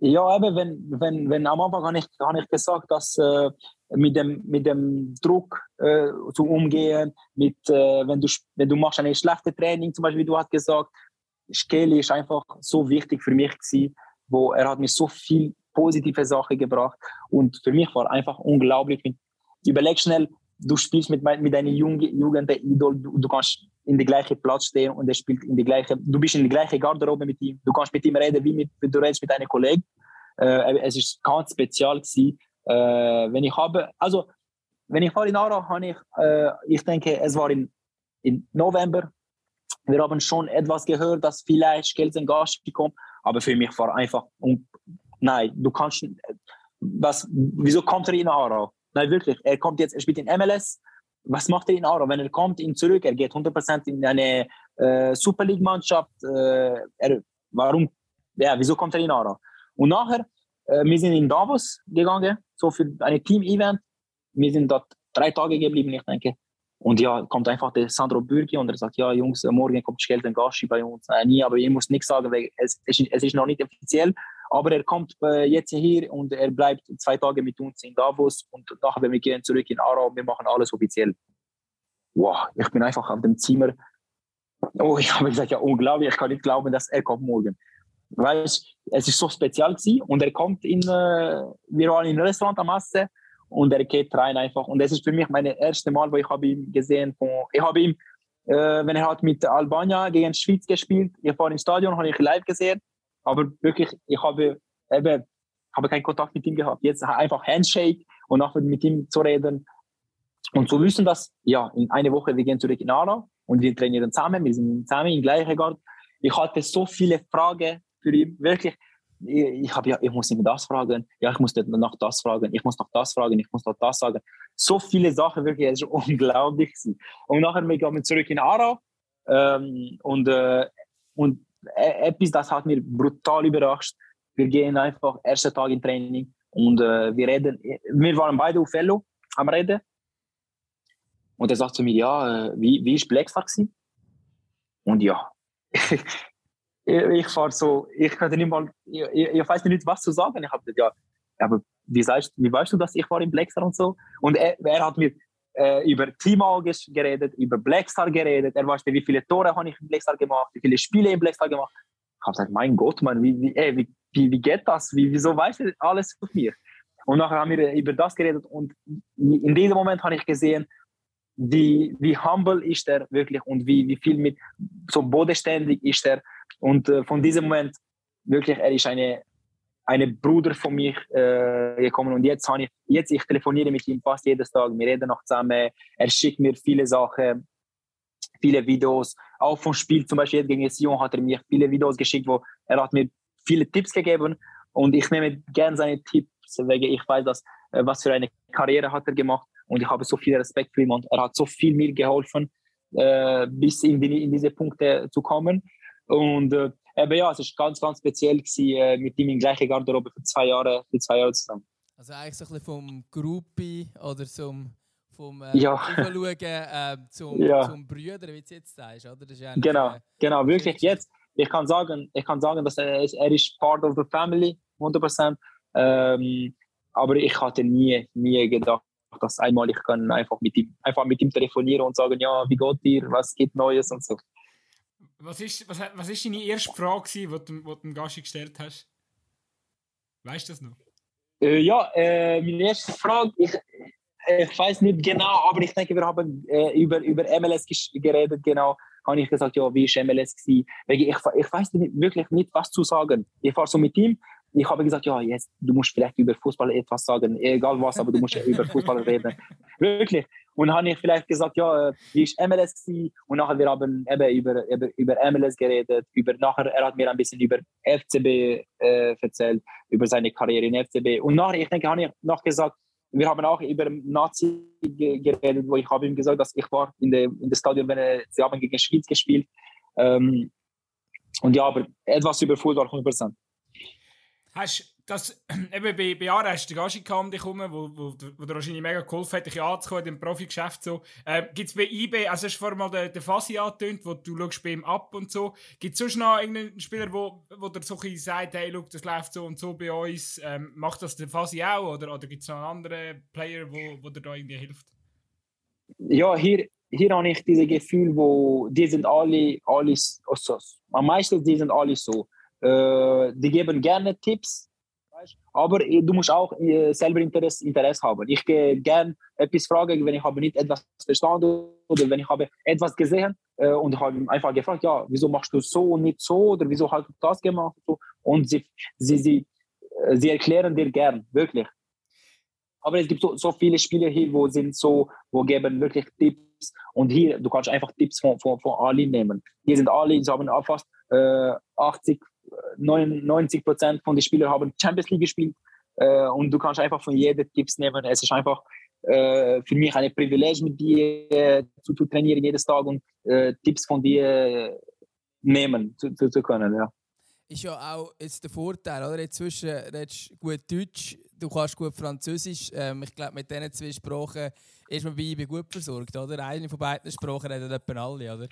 Ja, eben, wenn, wenn, wenn am Anfang habe ich, habe ich gesagt, dass äh, mit, dem, mit dem Druck äh, zu umgehen, mit, äh, wenn, du, wenn du machst eine schlechte Training, zum Beispiel, wie du hast gesagt, Skeli ist einfach so wichtig für mich gewesen, wo er hat mir so viel positive Sachen gebracht und für mich war einfach unglaublich. Überleg schnell, du spielst mit, mit deiner Jugend, Idol, du, du kannst in der gleichen Platz stehen und er spielt in der gleichen, du bist in der gleichen Garderobe mit ihm, du kannst mit ihm reden, wie, mit, du redest mit deinen Kollegen. Äh, es ist ganz speziell gewesen. Äh, wenn ich habe, also wenn ich war in Aarau, habe ich, äh, ich denke, es war in, in November. Wir haben schon etwas gehört, dass vielleicht Gelsen Gasti kommt, aber für mich war einfach, um, nein, du kannst, was, wieso kommt er in Aarau? Nein, wirklich, er kommt jetzt, er spielt in MLS, was macht er in Aarau? Wenn er kommt, ihn zurück, er geht 100% in eine äh, Super League-Mannschaft. Äh, warum? Ja, wieso kommt er in Aarau? Und nachher, äh, wir sind in Davos gegangen, so für ein Team-Event. Wir sind dort drei Tage geblieben, ich denke. Und ja, kommt einfach der Sandro Bürgi und er sagt, ja Jungs, morgen kommt Skelten Gashi bei uns. Äh, nie, aber ihr müsst nichts sagen, weil es, es, es ist noch nicht offiziell. Aber er kommt äh, jetzt hier und er bleibt zwei Tage mit uns in Davos und nachher, wir gehen zurück in Aarau, wir machen alles offiziell. Wow, ich bin einfach auf dem Zimmer. Oh, <laughs> ich habe gesagt, ja, unglaublich, ich kann nicht glauben, dass er kommt morgen. Weißt, es ist so speziell gewesen und er kommt in, äh, wir waren in Restaurant am Masse und er geht rein einfach und das ist für mich mein erstes Mal, wo ich habe ihn gesehen. Von, ich habe ihn, äh, wenn er hat mit Albania gegen Schweiz gespielt, ich war im Stadion, habe ich live gesehen, aber wirklich, ich habe eben, habe keinen Kontakt mit ihm gehabt. Jetzt einfach Handshake und nachher mit ihm zu reden und zu wissen, dass ja in einer Woche wir gehen zurück in Aarau und wir trainieren zusammen, wir sind zusammen im gleichen Garten. Ich hatte so viele Fragen für ihn, wirklich ich, habe ja, ich muss ihn das fragen, ja, ich muss nach das fragen, ich muss nach das fragen, ich muss nach das sagen. So viele Sachen, wirklich, es ist <laughs> unglaublich. Und nachher wir gehen zurück in Aarau ähm, und, äh, und etwas, das hat mir brutal überrascht. Wir gehen einfach ersten Tag in Training und äh, wir reden, wir waren beide auf Fellow am Reden. Und er sagt zu mir, ja, äh, wie, wie ist Blackstar gewesen? Und ja, <laughs> ich fahre so, ich kann nicht mal, ich, ich, weiß nicht, was zu sagen. Ich habe gesagt, ja, aber wie, sagst, wie weißt du, dass ich war im Blackstar und so? Und er, er hat mir äh, über Klima geredet, über Blackstar geredet. Er weiß, wie viele Tore habe ich im Blackstar gemacht, wie viele Spiele im Blackstar gemacht. Ich habe gesagt, mein Gott, Mann, wie, wie, ey, wie, wie, geht das? Wie, wieso weißt du alles von mir? Und nachher haben wir über das geredet und in diesem Moment habe ich gesehen, wie, wie humble ist er wirklich und wie, wie viel mit so bodenständig ist er. Und äh, von diesem Moment wirklich, er ist eine, eine Bruder von mir äh, gekommen und jetzt habe ich, jetzt ich telefoniere mit ihm fast jedes Tag, wir reden noch zusammen, er schickt mir viele Sachen, viele Videos, auch vom Spiel zum Beispiel gegen Sion hat er mir viele Videos geschickt, wo er hat mir viele Tipps gegeben. Und ich nehme gerne seine Tipps, weil ich weiß, dass, äh, was für eine Karriere hat er gemacht. Und ich habe so viel Respekt für ihn und er hat so viel mir geholfen, äh, bis in, die, in diese Punkte zu kommen. Und äh, eben, ja, es war ganz, ganz speziell, gewesen, äh, mit ihm in gleichen Garderobe für zwei Jahre, für zwei Jahre zusammen. Also eigentlich so ein bisschen vom Gruppi oder zum vom äh, ja. <laughs> Aufschauen äh, zum, ja. zum Brüder, wie du jetzt sagst, oder? Das ist genau, äh, genau, wirklich jetzt. Ich kann sagen, ich kann sagen, dass er, er ist part of the family, 100%. Ähm, aber ich hatte nie, nie gedacht, dass einmal ich kann einfach mit ihm, einfach mit ihm telefonieren und sagen, ja, wie geht dir, was geht Neues und so. Was ist, was, was ist deine erste Frage, die du, die du dem Gassi gestellt hast? Weißt du das noch? Äh, ja, äh, meine erste Frage, ich, ich weiß nicht genau, aber ich denke, wir haben äh, über, über MLS geredet, genau. Habe ich gesagt, ja, wie war MLS gewesen? Ich, ich weiß nicht, wirklich nicht, was zu sagen. Ich war so mit ihm ich habe gesagt, ja, jetzt, du musst vielleicht über Fußball etwas sagen, egal was, aber du musst über Fußball <laughs> reden. Wirklich. Und dann habe ich vielleicht gesagt, ja, wie ist MLS gewesen? Und nachher wir haben eben über, über, über MLS geredet, über nachher, er hat mir ein bisschen über FCB äh, erzählt, über seine Karriere in FCB. Und nachher, ich denke, habe ich noch gesagt, wir haben auch über Nazi geredet, wo ich habe ihm gesagt, dass ich war in der in der Stadion, wenn er, sie haben gegen Schweiz gespielt. Ähm, und ja, aber etwas über Fußball 100%. Hast das, <clears throat> eben bei, bei Jahren hast du den Gashi um dich herum, wo, wo, wo dir wahrscheinlich mega geholfen hat, dich anzukommen im Profigeschäft. So. Äh, Gibt es bei eBay, also hast du vorhin mal den, den Fasi angetönt, wo du schaust bei ihm ab und so. Gibt es sonst noch irgendeinen Spieler, wo, wo dir so ein sagt, hey, look, das läuft so und so bei uns. Ähm, macht das der Fasi auch? Oder, oder gibt es noch einen anderen Player, wo, wo dir da irgendwie hilft? Ja, hier, hier habe ich dieses Gefühl, wo die sind alle, alle also, am meisten die sind alle so äh, die geben gerne Tipps, aber du musst auch äh, selber Interesse, Interesse haben. Ich gehe gerne etwas fragen, wenn ich habe nicht etwas verstanden oder wenn ich habe etwas gesehen äh, und habe einfach gefragt, ja, wieso machst du so und nicht so oder wieso hast du das gemacht und sie, sie, sie, sie erklären dir gern, wirklich. Aber es gibt so, so viele Spieler hier, wo sind so, wo geben wirklich Tipps und hier, du kannst einfach Tipps von, von, von Ali nehmen. Hier sind alle, sie haben fast äh, 80 99 Prozent von den Spielern haben Champions League gespielt äh, und du kannst einfach von jedem Tipps nehmen. Es ist einfach äh, für mich ein Privileg, mit dir äh, zu, zu, trainieren jedes Tag und äh, Tipps von dir nehmen zu, zu, zu, können. Ja. Ist ja auch jetzt der Vorteil, oder? Inzwischen redest du gut Deutsch, du kannst gut Französisch. Ähm, ich glaube, mit diesen zwei Sprachen ist man bei gut versorgt, oder? Eine von beiden Sprachen reden etwa alle, oder?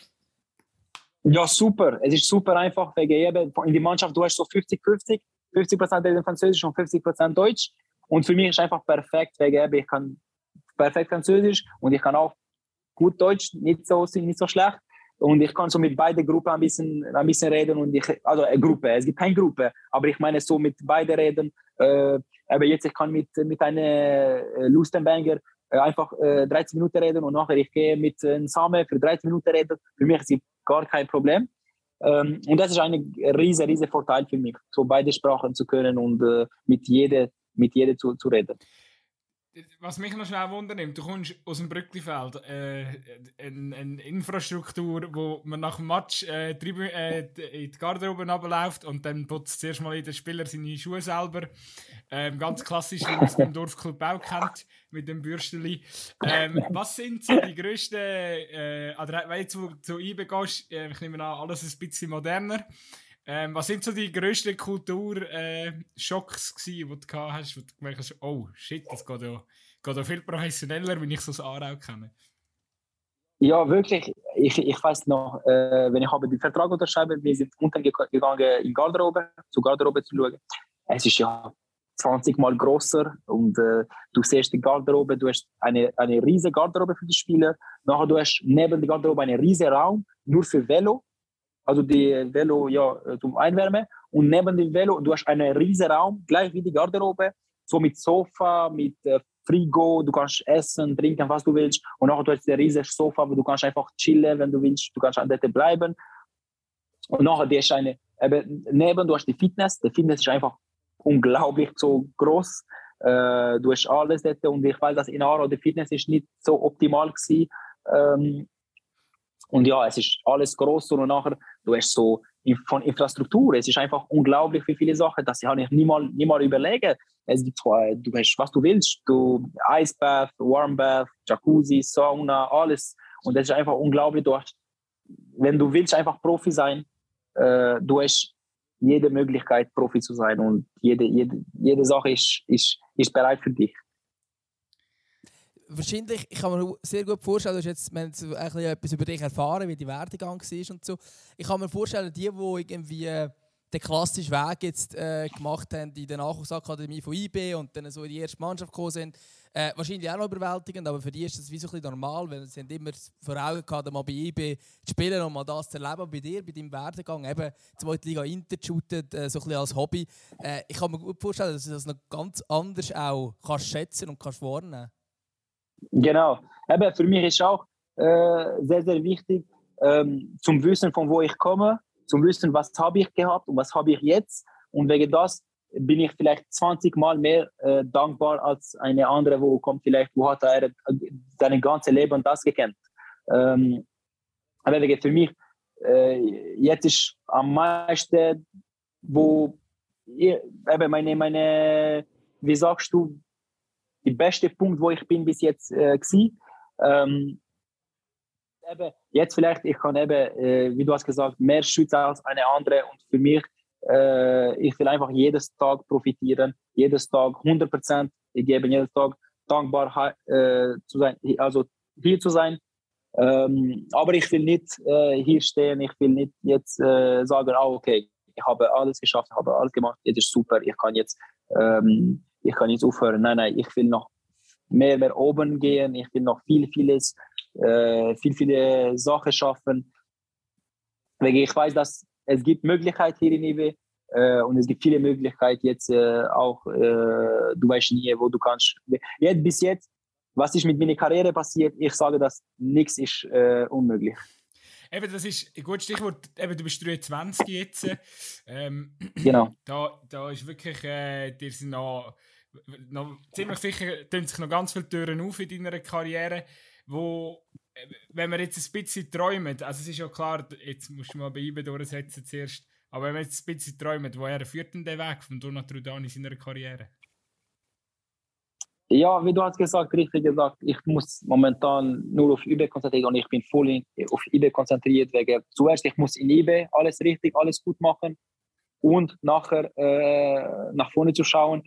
Ja, super. Es ist super einfach wegen eben in die Mannschaft, du hast so 50-50. 50% reden Französisch und 50% Deutsch. Und für mich ist einfach perfekt, wegen ich kann perfekt Französisch und ich kann auch gut Deutsch, nicht so, nicht so schlecht. Und ich kann so mit beiden Gruppen ein bisschen, ein bisschen reden. Und ich, also eine Gruppe, es gibt keine Gruppe, aber ich meine so mit beiden reden. Äh, aber jetzt, ich kann mit, mit einer äh, Lustenbanger äh, einfach äh, 13 Minuten reden und nachher ich gehe mit einem Same für 13 Minuten reden. Für mich ist es gar kein Problem. Ähm, und das ist ein riesiger, riesiger Vorteil für mich, so beide Sprachen zu können und äh, mit jedem mit jeder zu, zu reden was mich noch schnell wundernimmt, du kommst aus dem Brücklifeld, äh, eine, eine Infrastruktur, wo man nach dem Match äh, äh, in die Garderobe runterläuft und dann putzt zuerst mal jeder Spieler seine Schuhe selber. Ähm, ganz klassisch, wie man es beim Dorfclub auch kennt, mit dem Bürsteli. Ähm, was sind so die grössten, äh, oder wenn du zu IBE gehst, äh, ich nehme an, alles ein bisschen moderner, ähm, was sind so die grössten Kulturschocks, äh, die du gehabt hast, wo du gemerkt hast, oh shit, das geht ja, geht ja viel professioneller, wenn ich so das Aarau kenne? Ja, wirklich. Ich, ich weiß noch, äh, wenn ich habe den Vertrag unterschreiben, wir sind unten gegangen in Garderobe, zu Garderobe zu schauen. Es ist ja 20 Mal größer und äh, du siehst die Garderobe, du hast eine, eine riesige Garderobe für die Spieler. Nachher du hast neben der Garderobe einen riesigen Raum nur für Velo also die Velo ja, äh, zum Einwärmen. Und neben dem Velo, du hast einen riesen Raum, gleich wie die Garderobe, so mit Sofa, mit äh, Frigo, du kannst essen, trinken, was du willst. Und auch du hast ein riesiges Sofa, wo du kannst einfach chillen, wenn du willst, du kannst dort bleiben. Und nachher, die ist eine, eben, neben, du hast die Fitness, die Fitness ist einfach unglaublich so groß. Äh, du hast alles dort und ich weiß, dass in Aro die Fitness ist nicht so optimal war. Ähm, und ja, es ist alles groß und nachher, du hast so von Infrastruktur, es ist einfach unglaublich wie viele Sachen, dass ich nicht niemals nie mal überlegen. Es gibt zwei, du hast, was du willst, du Eisbath, Warmbath, Jacuzzi, Sauna, alles. Und das ist einfach unglaublich. Du hast, wenn du willst einfach Profi sein, äh, du hast jede Möglichkeit, Profi zu sein und jede, jede, jede Sache ist, ist, ist bereit für dich wahrscheinlich, ich kann mir sehr gut vorstellen, du jetzt, wir haben jetzt etwas über dich erfahren, wie die Werdegang war und so. Ich kann mir vorstellen, die, die irgendwie äh, den klassischen Weg jetzt äh, gemacht haben in der Nachwuchsakademie von IB und dann so in die erste Mannschaft gekommen sind, äh, wahrscheinlich auch noch überwältigend, aber für die ist das wie so ein bisschen normal, weil sie haben immer vor Augen gehabt, mal bei IB zu spielen und mal das zu erleben. Bei dir, bei deinem Werdegang, eben zweite Liga Inter shootet, äh, so ein bisschen als Hobby. Äh, ich kann mir gut vorstellen, dass du das noch ganz anders auch kannst schätzen und kannst wahrnehmen Genau. Eben, für mich ist auch äh, sehr, sehr wichtig, ähm, zum Wissen, von wo ich komme, zum Wissen, was habe ich gehabt und was habe ich jetzt. Und wegen das bin ich vielleicht 20 Mal mehr äh, dankbar als eine andere, wo kommt vielleicht, wo hat er sein ganzes Leben das gekannt. Ähm, aber wegen für mich, äh, jetzt ist am meisten, wo eben meine, meine, wie sagst du, der beste Punkt, wo ich bin bis jetzt äh, ähm, eben, jetzt vielleicht, ich kann eben, äh, wie du hast gesagt, mehr schützen als eine andere. Und für mich, äh, ich will einfach jedes Tag profitieren, jedes Tag 100 Prozent, ich gebe jedes Tag dankbar äh, zu sein, also hier zu sein. Ähm, aber ich will nicht äh, hier stehen, ich will nicht jetzt äh, sagen, oh, okay, ich habe alles geschafft, ich habe alles gemacht, jetzt ist super, ich kann jetzt ähm, ich kann jetzt aufhören. Nein, nein, ich will noch mehr, mehr oben gehen. Ich will noch viel, vieles, äh, viel, viele Sachen schaffen. Weil ich weiß, dass es gibt Möglichkeiten hier in IW äh, und es gibt viele Möglichkeiten jetzt äh, auch, äh, du weißt nie, wo du kannst. Jetzt, bis jetzt, was ist mit meiner Karriere passiert, ich sage, dass nichts ist äh, unmöglich. Eben, das ist ein gutes Stichwort. Eben, du bist 23 jetzt. Ähm, genau. Da, da ist wirklich, äh, dir sind noch noch, ziemlich sicher tun sich noch ganz viele Türen auf in deiner Karriere, wo, äh, wenn wir jetzt ein bisschen träumen, also es ist ja klar, jetzt musst du mal bei IBE durchsetzen zuerst, aber wenn wir jetzt ein bisschen träumen, woher führt denn der Weg von Donat Rudan in seiner Karriere? Ja, wie du hast gesagt, richtig gesagt, ich muss momentan nur auf IBE konzentrieren und ich bin voll auf IBE konzentriert, wegen zuerst, ich muss in IBE alles richtig, alles gut machen und nachher äh, nach vorne zu schauen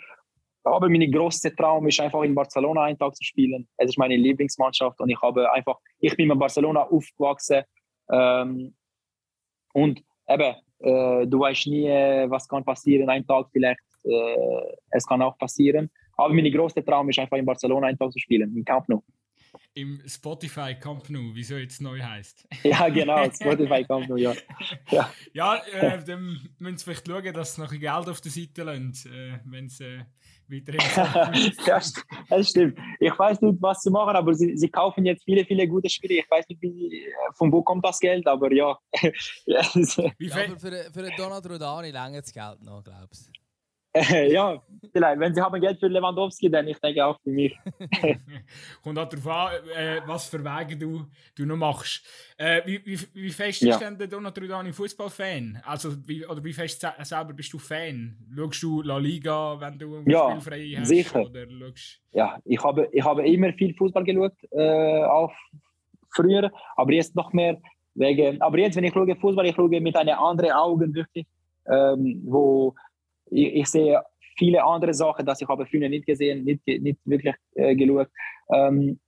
aber mein größter Traum ist einfach in Barcelona einen Tag zu spielen. Es ist meine Lieblingsmannschaft und ich habe einfach, ich bin in Barcelona aufgewachsen ähm, und eben Äh, du weißt nie, was kann passieren. Ein Tag vielleicht, äh, es kann auch passieren. Aber mein größter Traum ist einfach in Barcelona einen Tag zu spielen, im Camp Nou im Spotify Camp Nou, wie so jetzt neu heißt. <laughs> Ja, genau, Spotify Camp Nou, ja. <laughs> Ja, ja äh, dann müssen Sie vielleicht schauen, dass Sie noch Geld auf der Seite lassen, äh, wenn Sie äh, weiterhin <laughs> Ja, das stimmt. Ich weiß nicht, was sie machen, aber sie, sie kaufen jetzt viele, viele gute Spiele. Ich weiß nicht, wie, von wo kommt das Geld, aber ja. ja, aber für, für Donald Rodani länger das Geld noch, glaubst du? Ja, <laughs> vielleicht. Wenn sie haben Geld für Lewandowski, dann ich denke auch für mich. <laughs> Kommt auch darauf an, äh, was für Wege du, du noch machst. Äh, wie, wie, wie fest ja. ist denn der Donat Trudani Fußballfan? Also, wie, oder wie fest selber bist du Fan? Schaust du La Liga, wenn du ja, spielfrei hast? Sicher. Oder schaust... Ja, ich habe, ich habe immer viel Fußball geschaut, äh, auch früher, aber jetzt noch mehr wegen. Aber jetzt, wenn ich schaue Fußball, ich schaue mit einem anderen Augen wirklich, ähm, wo ich, ich, sehe viele andere Sachen, dass ich habe früher nicht gesehen, nicht, nicht wirklich äh, geschaut. Ähm,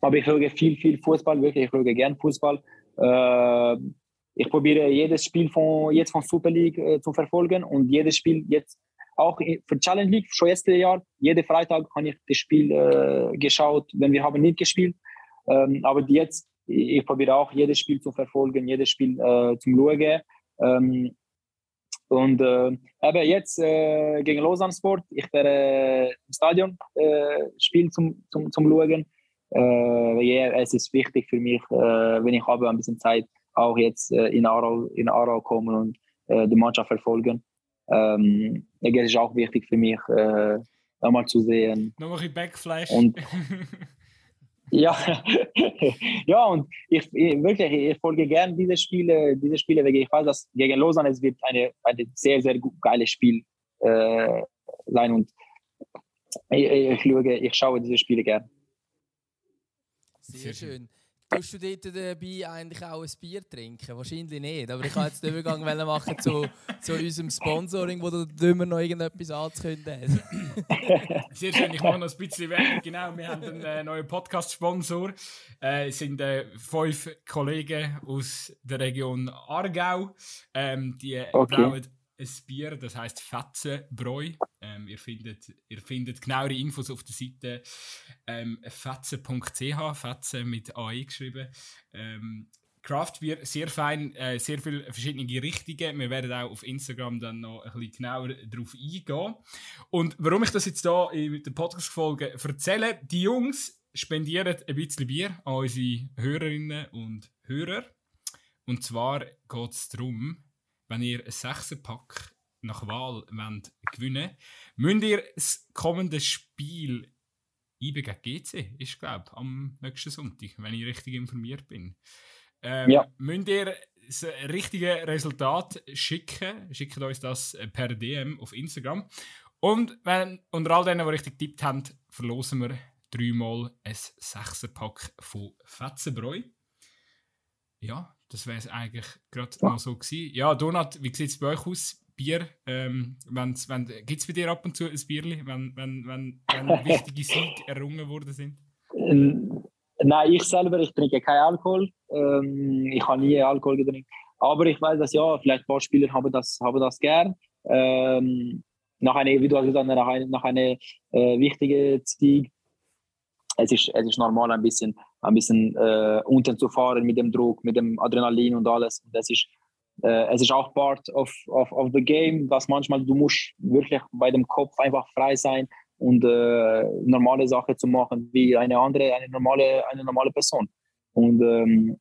aber ich schaue viel, viel Fußball, wirklich, ich schaue gern Fußball. Äh, ich probiere jedes Spiel von, jetzt von Super League äh, zu verfolgen und jedes Spiel jetzt auch für Challenge League, schon letztes Jahr, jeden Freitag habe ich das Spiel äh, geschaut, wenn wir haben nicht gespielt. Ähm, aber jetzt, ich probiere auch jedes Spiel zu verfolgen, jedes Spiel äh, zum Schauen. Ähm, und äh, eben jetzt äh, gegen Lausanne Sport, ich werde äh, im Stadion äh, spielen zum, zum, zum Schauen. Äh, yeah, es ist wichtig für mich, äh, wenn ich habe ein bisschen Zeit, auch jetzt äh, in Aarau, in Aarau kommen und die Mannschaft verfolgen. Ähm, es ist auch wichtig für mich, einmal zu sehen. Noch ein Backflash. Und, <laughs> Ja, <laughs> ja und ich, ich, wirklich, ich folge gerne diese Spiele, diese Spiele, weil ich weiß, dass gegen Lausanne es wird eine, eine sehr, sehr geiles Spiel äh, sein und ich, ich, schaue, ich schaue diese Spiele gerne. Sehr schön. Tust du dort dabei eigentlich auch ein Bier trinken? Wahrscheinlich nicht, aber ich kann jetzt den Übergang machen zu, zu unserem Sponsoring, wo du immer noch irgendetwas anzukündigen <laughs> Sehr schön, ich mache noch ein bisschen Werbung. Genau, wir haben einen äh, neuen Podcast-Sponsor. Äh, es sind äh, fünf Kollegen aus der Region Aargau. Ähm, die okay. brauen ein Bier, das heißt Fetzenbräu. Ähm, ihr, findet, ihr findet genauere Infos auf der Seite ähm, fetze.ch, Fetze mit AI geschrieben. Ähm, Craftbier, sehr fein, äh, sehr viele verschiedene Richtungen. Wir werden auch auf Instagram dann noch ein bisschen genauer darauf eingehen. Und warum ich das jetzt hier in der Podcast-Folge erzähle, die Jungs spendieren ein bisschen Bier an unsere Hörerinnen und Hörer. Und zwar geht es darum, wenn ihr ein Sechserpack nach Wahl wollt gewinnen müsst ihr das kommende Spiel IB gegen GC, ist glaube ich, am nächsten Sonntag, wenn ich richtig informiert bin. Ähm, ja. Müsst ihr das richtige Resultat schicken, schickt uns das per DM auf Instagram. Und wenn unter all denen, die richtig getippt haben, verlosen wir dreimal ein Sechserpack von Fetzenbräu. Ja, das wäre es eigentlich gerade ja. noch so gewesen. Ja, Donat, wie sieht es bei euch aus? Bier, ähm, wenn, gibt es bei dir ab und zu ein Bierli, wenn, wenn, wenn, wenn <laughs> wichtige Siege errungen worden sind? Ähm, nein, ich selber, ich trinke keinen Alkohol. Ähm, ich habe nie Alkohol getrunken. Aber ich weiß, dass ja, vielleicht ein paar Spieler haben das, haben das gern. Ähm, nach einer, wie du hast gesagt, nach einer, nach einer äh, wichtigen Sieg. Es ist, es ist normal ein bisschen ein bisschen äh, unten zu fahren mit dem Druck, mit dem Adrenalin und alles. Das ist, äh, es ist auch part of, of, of the game, dass manchmal du musst wirklich bei dem Kopf einfach frei sein und äh, normale Sachen zu machen wie eine andere, eine normale, eine normale Person. Und ähm,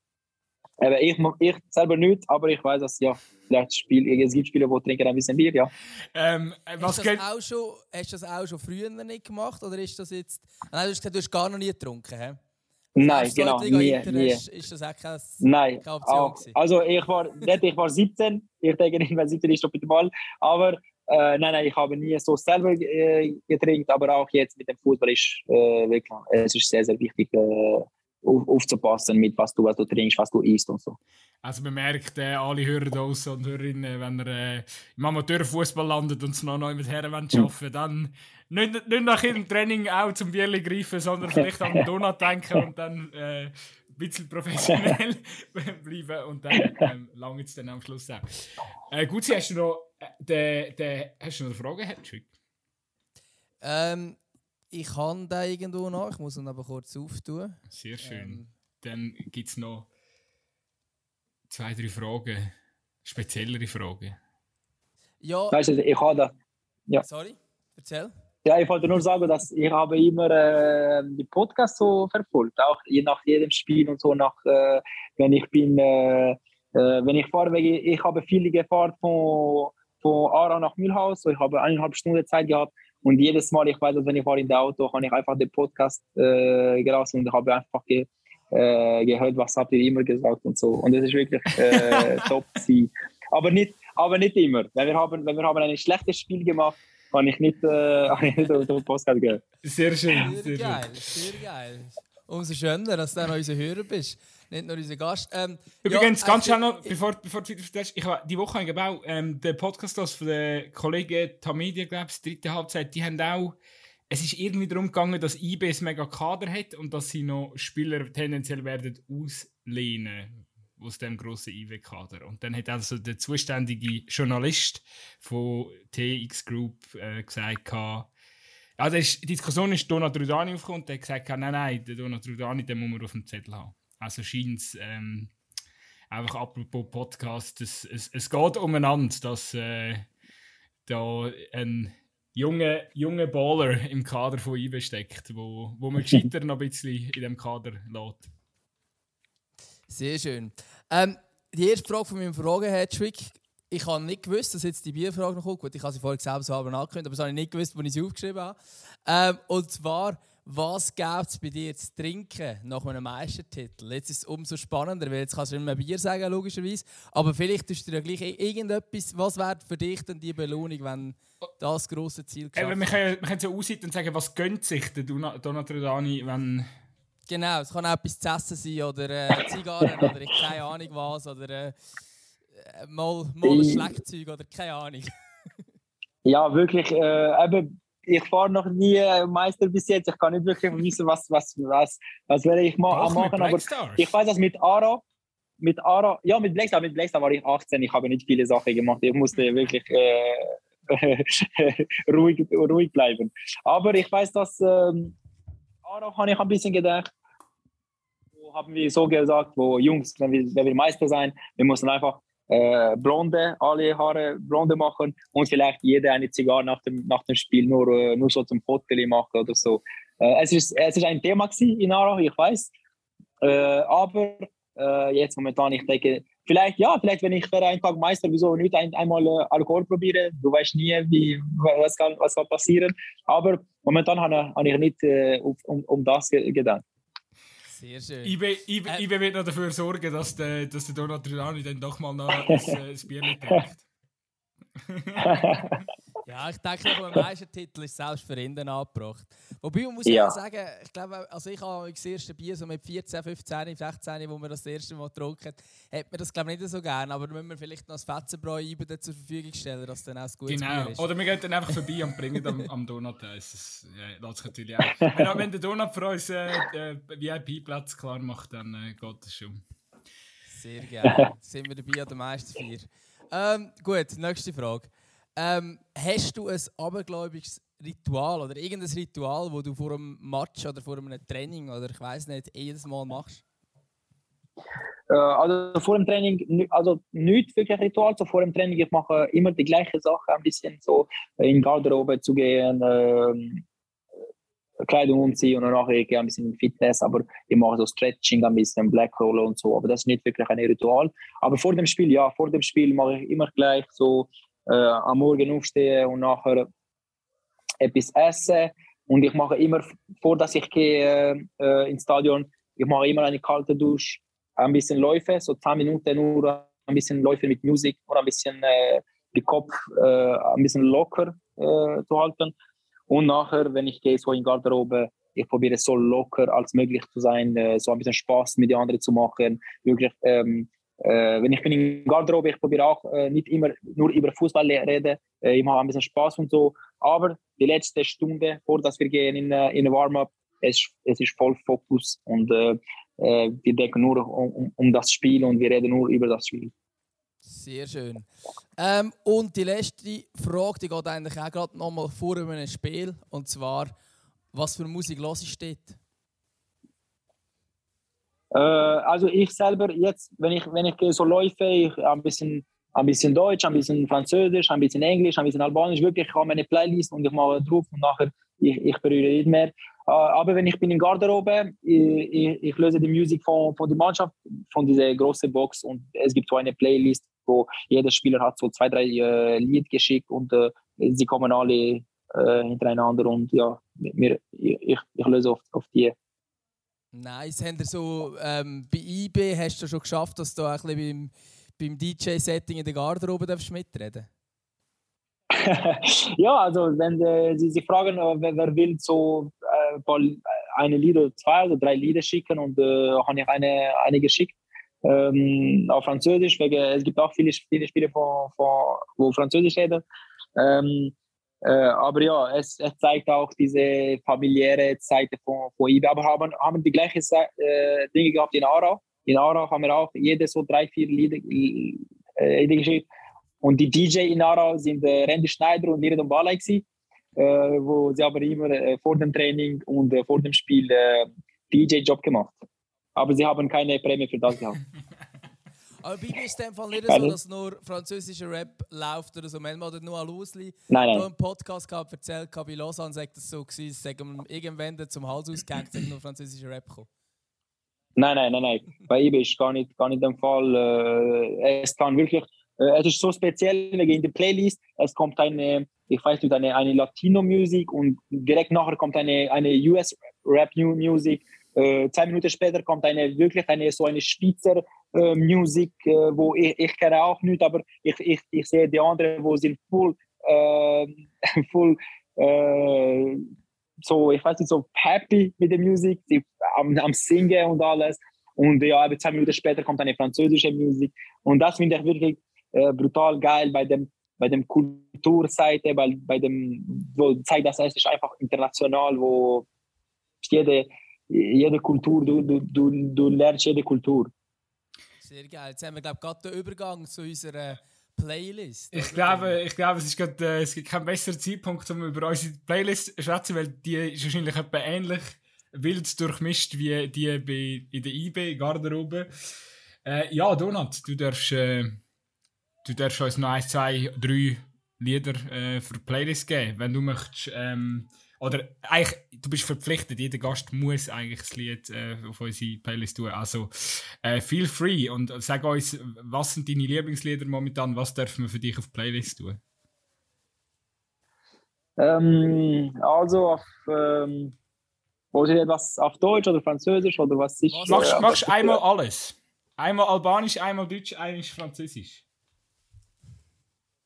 ich, ich selber nicht, aber ich weiß, dass ja, vielleicht Spiel, es gibt Spieler, die trinken ein bisschen Bier, ja. Ähm, was hast, du das auch schon, hast du das auch schon früher nicht gemacht oder ist das jetzt... Nein, du hast gesagt, du hast gar noch nie getrunken, hä? Nein, genau. Nie, nie. Ist, ist das auch keine, Nein, keine Option auch, Also ich war, nicht, ich war 17, ich denke nicht, wenn 17 ist, optimal, aber äh, nein, nein, ich habe nie so selber äh, getrinkt, aber auch jetzt mit dem Fußball ist äh, wirklich, es ist sehr, sehr wichtig, äh, auf, aufzupassen mit was du, was du trinkst, was du isst und so. Also man merkt, äh, alle Hörer draußen und Hörerinnen, wenn er äh, im Amateurfußball landet und es noch neu mit Herren arbeiten will, dann nicht, nicht nach dem Training auch zum Bierli greifen, sondern vielleicht an den Donut <laughs> denken und dann äh, bisschen professionell <laughs> bleiben und dann ähm, lange es dann am Schluss auch. Äh, gut, hast du noch, äh, de, de, hast du noch eine Frage? Ähm, ich kann da irgendwo noch, ich muss ihn aber kurz auftun. Sehr schön. Ähm, dann gibt es noch zwei, drei Fragen, speziellere Fragen. Ja. Weißt du, ich habe da. Ja. Sorry, erzähl. Ja, ich wollte nur sagen, dass ich habe immer äh, die Podcasts so verfolgt, auch je nach jedem Spiel und so, nach, äh, wenn ich bin, äh, äh wenn ich fahre, ich habe viele gefahren von, von Ara nach Mühlhaus, so ich habe eineinhalb Stunden Zeit gehabt und jedes Mal, ich weiß, wenn ich fahre in der Auto, habe ich einfach den Podcast äh, gelassen und habe einfach ge, äh, gehört, was habt ihr immer gesagt und so. Und das ist wirklich äh, <laughs> top. Aber nicht, aber nicht immer. Wenn wir haben, wenn wir haben ein schlechtes Spiel gemacht, habe ich nicht, äh, <laughs> habe ich nicht den Podcast gegeben. Sehr schön. Sehr, sehr geil, schön. sehr geil. Umso schöner, dass du dann unser Hörer bist. Nicht nur unser Gast. Ähm, Übrigens, ja, ganz schnell noch, bevor, bevor du verstehst, ich habe die Woche habe auch ähm, den Podcast von den Kollegen Tamedia, glaube ich, dritte Halbzeit, die haben auch es ist irgendwie darum gegangen, dass IB ein mega Kader hat und dass sie noch Spieler tendenziell werden auslehnen aus dem grossen IW-Kader. Und dann hat also der zuständige Journalist von TX Group äh, gesagt, also die Diskussion ist Donald Rudani aufgekommen und der hat gesagt, nein, nein, den Donald Rudani den muss man auf dem Zettel haben. Also scheint es ähm, einfach apropos Podcast, es, es, es geht umeinander, dass äh, da ein junger junge Baller im Kader von IB steckt, wo, wo man gescheiter noch ein bisschen in dem Kader lässt. Sehr schön. Ähm, die erste Frage von meinem Fragen-Hattrick. Ich habe nicht gewusst, dass jetzt die Bierfrage noch kommt. Gut, ich habe sie vorher selber so angekündigt, aber das habe ich nicht gewusst, als ich sie aufgeschrieben habe. Ähm, und zwar, was gibt es bei dir zu trinken nach einem Meistertitel? Jetzt ist es umso spannender, weil jetzt kannst du immer Bier sagen, logischerweise. Aber vielleicht tust du dir gleich irgendetwas, was wäre für dich denn die Belohnung, wenn das große Ziel geschafft äh, Wir können, wir können so aussehen und sagen, was gönnt sich der Donat Rodani, wenn Genau, es kann auch etwas zu essen sein oder äh, Zigarren oder ich keine Ahnung was oder äh, mal, mal ein Schlagzeug oder keine Ahnung. <laughs> ja, wirklich. Äh, eben, ich fahre noch nie äh, Meister bis jetzt. Ich kann nicht wirklich wissen, was, was, was, was werde ich ma Doch, machen. Aber ich weiß das mit Ara. Mit Ara, ja, mit Blackstar, mit Blackstar war ich 18. Ich habe nicht viele Sachen gemacht. Ich musste wirklich äh, <laughs> ruhig, ruhig bleiben. Aber ich weiß, dass ähm, Ara habe ich ein bisschen gedacht haben wir so gesagt, wo Jungs, wenn wir, wenn wir Meister sein, wir müssen einfach äh, blonde, alle Haare blonde machen und vielleicht jeder eine Zigarre nach dem, nach dem Spiel nur, äh, nur so zum Foto machen oder so. Äh, es, ist, es ist ein Thema in Aarau, ich weiß. Äh, aber äh, jetzt momentan, ich denke, vielleicht, ja, vielleicht, wenn ich für einen Tag Meister, wieso nicht ein, einmal äh, Alkohol probiere? Du weißt nie, wie, was, kann, was kann passieren. Aber momentan habe, ich nicht um, um das gedacht. Sehr schön. IB, IB, äh, IB wird noch dafür sorgen, dass der, dass der Donald Trudani dann doch mal noch <laughs> ein, ein Bier trinkt. <laughs> ja, ich denke, dem Meistertitel ist selbst für ihn angebracht. Wobei, man muss ja. ja sagen, ich glaube, also ich habe das erste Bier so mit 14, 15, 16, wo man das, erste Mal getrunken hat, hat man das glaube ich nicht so gerne, aber müssen wir vielleicht noch das Fetzenbräu zur Verfügung stellen, dass dann auch das gute genau. Bier ist. Oder wir gehen dann einfach vorbei und bringen am, am Donut eins. Das ja, lässt sich natürlich auch. Wenn, wenn der Donut für uns äh, äh VIP-Platz klar macht, dann äh, geht das schon. Sehr gerne. sind wir dabei an der Meisterfeier. Ähm, gut, nächste Frage. Ähm, hast du ein abergläubisches Ritual oder irgendein Ritual, das du vor einem Match oder vor einem Training oder ich weiß nicht, jedes Mal machst? Äh, also vor dem Training, also nicht wirklich Ritual, so vor dem Training, ich mache immer die gleiche Sache, ein bisschen so in Garderobe zu gehen, äh, Kleidung umziehen und danach gehe ein bisschen Fitness, aber ich mache so Stretching, ein bisschen Blackroll und so, aber das ist nicht wirklich ein Ritual. Aber vor dem Spiel, ja, vor dem Spiel mache ich immer gleich so äh, am Morgen aufstehen und nachher etwas essen und ich mache immer, vor dass ich gehe äh, ins Stadion, ich mache immer eine kalte Dusche, ein bisschen Läufe, so 10 Minuten nur ein bisschen Läufe mit Musik oder ein bisschen äh, den Kopf äh, ein bisschen locker äh, zu halten und nachher, wenn ich gehe so in Garderobe, ich probiere so locker als möglich zu sein, äh, so ein bisschen Spaß mit den anderen zu machen. Wirklich, ähm, äh, wenn ich bin in Garderobe, ich probiere auch äh, nicht immer nur über Fußball reden. Äh, ich mache ein bisschen Spaß und so. Aber die letzte Stunde, vor dass wir gehen in, äh, in Warm-up, es, es ist voll Fokus und äh, äh, wir denken nur um, um, das Spiel und wir reden nur über das Spiel. Sehr schön. Ähm, und die letzte Frage, die geht eigentlich auch gerade nochmal vor einem Spiel. Und zwar, was für Musik los steht? Äh, also ich selber jetzt, wenn ich, wenn ich so läufe, ich ein bisschen, ein bisschen Deutsch, ein bisschen Französisch, ein bisschen Englisch, ein bisschen Albanisch, wirklich, ich habe meine Playlist und ich mache drauf und nachher ich, ich berühre nicht mehr. Äh, aber wenn ich bin in Garderobe, ich, ich, ich löse die Musik von, von der Mannschaft, von dieser großen Box und es gibt so eine Playlist, wo jeder Spieler hat so zwei, drei äh, Lied geschickt und äh, sie kommen alle äh, hintereinander und ja, mir, ich, ich löse auf, auf die. Nice. Haben so, ähm, bei IB hast du schon geschafft, dass du auch ein bisschen beim, beim DJ-Setting in der Garderobe darfst mitreden <laughs> ja, also wenn äh, Sie sich fragen, äh, wer, wer, will so äh, eine Lieder, zwei oder drei Lieder schicken und äh, habe ich eine, eine geschickt ähm, auf Französisch, weil es gibt auch viele, viele Spiele, von, von, wo Französisch reden. Ähm, äh, aber ja, es, es, zeigt auch diese familiäre Seite von, von eBay. Aber haben, haben die gleichen äh, Dinge gehabt in Aarau. In Aarau haben wir auch jede so drei, vier Lieder, äh, geschickt. Und die DJ in Aarau sind äh, Randy Schneider und Lirid Balai äh, wo sie aber immer äh, vor dem Training und äh, vor dem Spiel äh, DJ-Job gemacht. Aber sie haben keine Prämie für das gehabt. <laughs> Aber bei mir ist es in dem Fall nicht so, dass nur französischer Rap läuft oder so. Manchmal hat nur Alusli nein, nein. im Podcast gehabt, erzählt, bei Lausanne sagt das so gewesen, sagen irgendwann zum Hals ausgehängt, sind nur französischer Rap gekommen. Nein, nein, nein, nein. Bei ihm ist gar nicht, gar nicht der Fall. Äh, es kann wirklich, äh, es ist so speziell wegen der Playlist. Es kommt eine, ich weiß nicht, eine, eine Latino-Musik und direkt nachher kommt eine, eine US-Rap-Music. Äh, zwei Minuten später kommt eine wirklich eine so eine Spitzer äh, Musik, äh, wo ich, ich kenne auch nicht, aber ich, ich, ich sehe die anderen, wo sind full, äh, <laughs> full äh, so, ich weiß nicht, so happy mit der Musik, die, am, am Singen und alles. Und ja, aber zwei Minuten später kommt eine französische Musik. Und das finde ich wirklich äh, brutal geil bei dem, bei dem Kulturseite, bei, bei dem, wo zeigt, dass es ist einfach international, wo jede, jede Kultur, du, du, du, du lernst jede Kultur. Sehr geil. Jetzt haben wir, glaube ich, gerade den Übergang zu unserer Playlist. Ich glaube, ich glaube, es, ist grad, äh, es gibt keinen besseren Zeitpunkt, um über unsere Playlist zu sprechen, weil die ist wahrscheinlich etwa ähnlich wild durchmischt wie die bei, in der IB-Garderobe. Äh, ja, Donat, du darfst, äh, du darfst uns noch ein, zwei, drei Lieder äh, für die Playlist geben, wenn du möchtest. Ähm, oder eigentlich, du bist verpflichtet, jeder Gast muss eigentlich das Lied äh, auf unsere Playlist tun. Also äh, feel free und sag uns, was sind deine Lieblingslieder momentan, was dürfen wir für dich auf die Playlist tun? Ähm, also auf, ähm, wollt ihr etwas auf Deutsch oder Französisch oder was ich... Machst, äh, machst einmal alles. Einmal Albanisch, einmal Deutsch, einmal Französisch.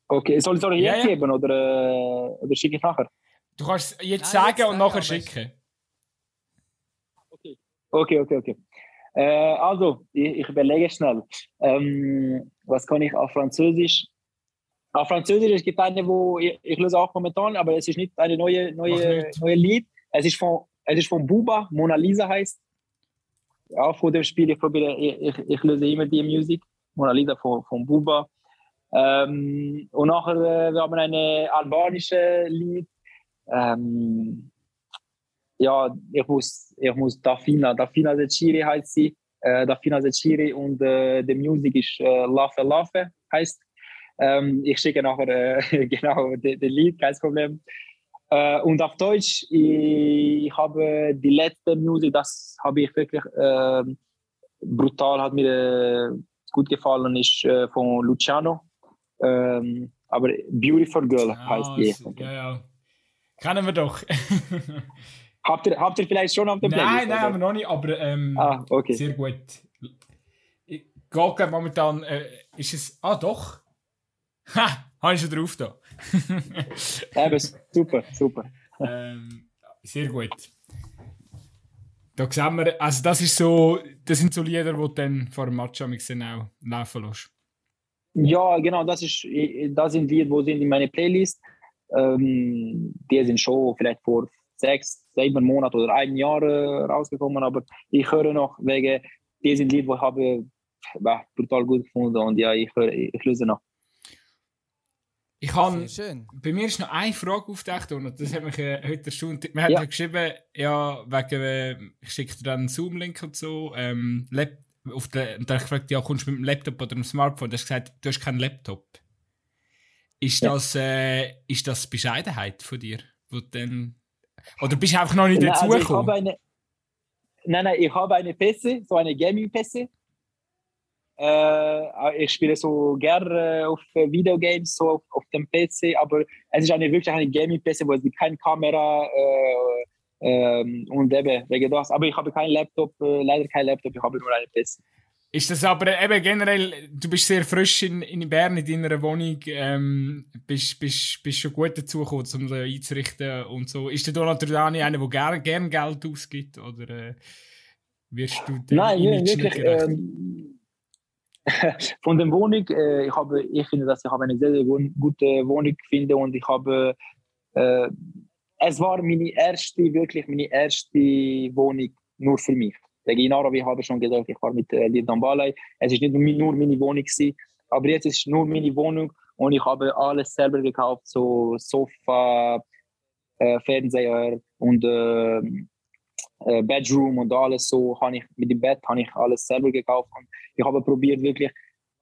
Okay, soll ich es euch jetzt ja, ja. geben oder, äh, oder schicke ich nachher? Du kannst es jetzt Nein, sagen jetzt und nachher schicken. Okay, okay, okay. okay. Äh, also, ich, ich, überlege schnell. Ähm, was kann ich auf Französisch? Auf Französisch es gibt eine, wo ich, ich löse auch momentan, aber es ist nicht eine neue, neue, neue Lied. Es ist von, es ist von Buba, Mona Lisa heißt. Auch vor dem Spiel, ich probiere, ich, ich, ich löse immer die Musik. Mona Lisa von, von Buba. Ähm, und nachher, äh, wir haben eine albanische Lied ähm, ja, ich muss, ich muss Dafina, Dafina Zechiri heißt sie, äh, Dafina Zechiri und äh, die Musik ist äh, Lave Lave heißt. Ähm, ich schicke nachher äh, <laughs> genau den Lied, kein Problem. Äh, und auf Deutsch, ich, ich, habe die letzte Musik, das habe ich wirklich äh, brutal, hat mir äh, gut gefallen, ist äh, von Luciano. Ähm, aber Beautiful Girl ja, heißt die. Ja, ja. Kennen wir doch. <laughs> habt, ihr, habt ihr vielleicht schon auf dem Playlist? Nein, nein, haben wir noch nicht, aber ähm, ah, okay. sehr gut. Ich glaube momentan äh, ist es. Ah, doch. <laughs> Ha! Habe ich schon drauf da. <laughs> Eben, super, super. Ähm, sehr gut. Da sehen wir, also das ist so, das sind so Lieder, die du dann vor dem Match auch laufen lässt. Ja, genau, das, ist, das sind Lieder, die sind in meiner Playlist. Ähm, die sind schon vielleicht vor sechs, sieben Monate oder ein Jahr äh, rausgekommen, aber ich höre noch wegen diesem Lied, wo ich habe bah, brutal gut gefunden und ja, ich, höre, ich löse noch. Ich habe, bei mir ist noch eine Frage aufgetaucht und das hat mich äh, heute erstaunt. Wir Ja. haben geschrieben, ja, wegen, äh, ich schicke dir dann einen Zoom-Link und so. Ähm, Lap auf der, und dann habe ich gefragt, ja, kommst du mit dem Laptop oder dem Smartphone? Du hast gesagt, du hast keinen Laptop. Ist Ja. das, äh, ist das Bescheidenheit von dir? Wo du dann, oder bist du einfach noch nicht also dazugekommen? eine, nein, nein, ich habe eine PC, so eine Gaming-PC. Äh, ich spiele so gerne auf äh, Videogames so auf, auf dem PC, aber es ist eine wirklich eine Gaming-PC, wo es keine Kamera äh, ähm, und eben wegen das. Aber ich habe keinen Laptop, äh, leider keinen Laptop, ich habe nur eine PC. Ist das aber eben generell, du bist sehr frisch in, in Bern in deiner Wohnung, ähm, bist, bist, bist schon gut dazu gekommen, um so einzurichten und so. Ist der Donald Trudani einer, der gerne gern Geld ausgibt oder äh, wirst du dem Nein, Image wirklich. Ähm, <laughs> von der Wohnung, äh, ich, habe, ich finde, dass ich habe eine sehr, sehr gute Wohnung finde und ich habe, äh, es war meine erste, wirklich meine erste Wohnung nur für mich. Wegen Inara, wie habe ich schon gesagt, ich war mit äh, Lidan Balay. Es ist nicht nur meine Wohnung gewesen, aber jetzt ist es nur meine Wohnung und ich habe alles selber gekauft, so Sofa, äh, Fernseher und äh, äh, Bedroom und alles so, habe ich mit dem Bett habe ich alles selber gekauft und ich habe probiert wirklich,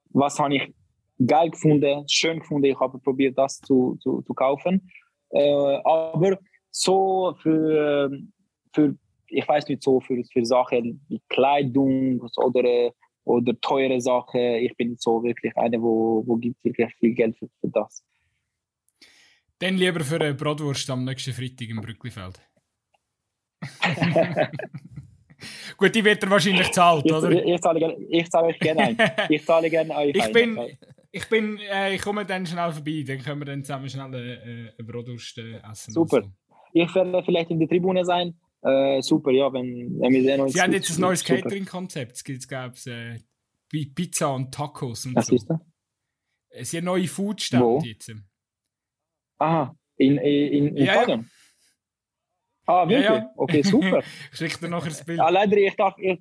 was habe ich geil gefunden, schön gefunden, ich habe probiert das zu, zu, zu kaufen. Äh, aber so für, für, ich weiß nicht so, für, für Sachen wie Kleidung oder, äh, oder teure Sachen, ich bin so wirklich eine, wo, wo gibt wirklich viel Geld für, für das. Dann lieber für eine Bratwurst am nächsten Freitag im Brücklifeld. <laughs> Gut, die wird er wahrscheinlich zahlt, Ich, oder? ich, ich, zahle, gerne- ich zahle euch gerne ein. Ich zahle gerne euch Ich ein. bin, ich bin, äh, ich komme dann schnell vorbei, dann können wir dann zusammen schnell äh, eine Bratwurst äh, essen. Super. und so. Ich werde vielleicht in der Tribüne sein. Äh, super, ja, wenn, wenn wir sehen uns. Sie haben jetzt ein neues. Catering-Konzept. Es gibt es äh, Pi- Pizza und Tacos und Was so. ist das? Äh, Sie haben neue Foodstände Wo? jetzt. Aha, in, in, in Ja, ja. Fagen? Ah, wirklich? Ja, ja. Okay, super. <laughs> Ich schicke dir nachher das Bild. ah, leider, ich darf, ich,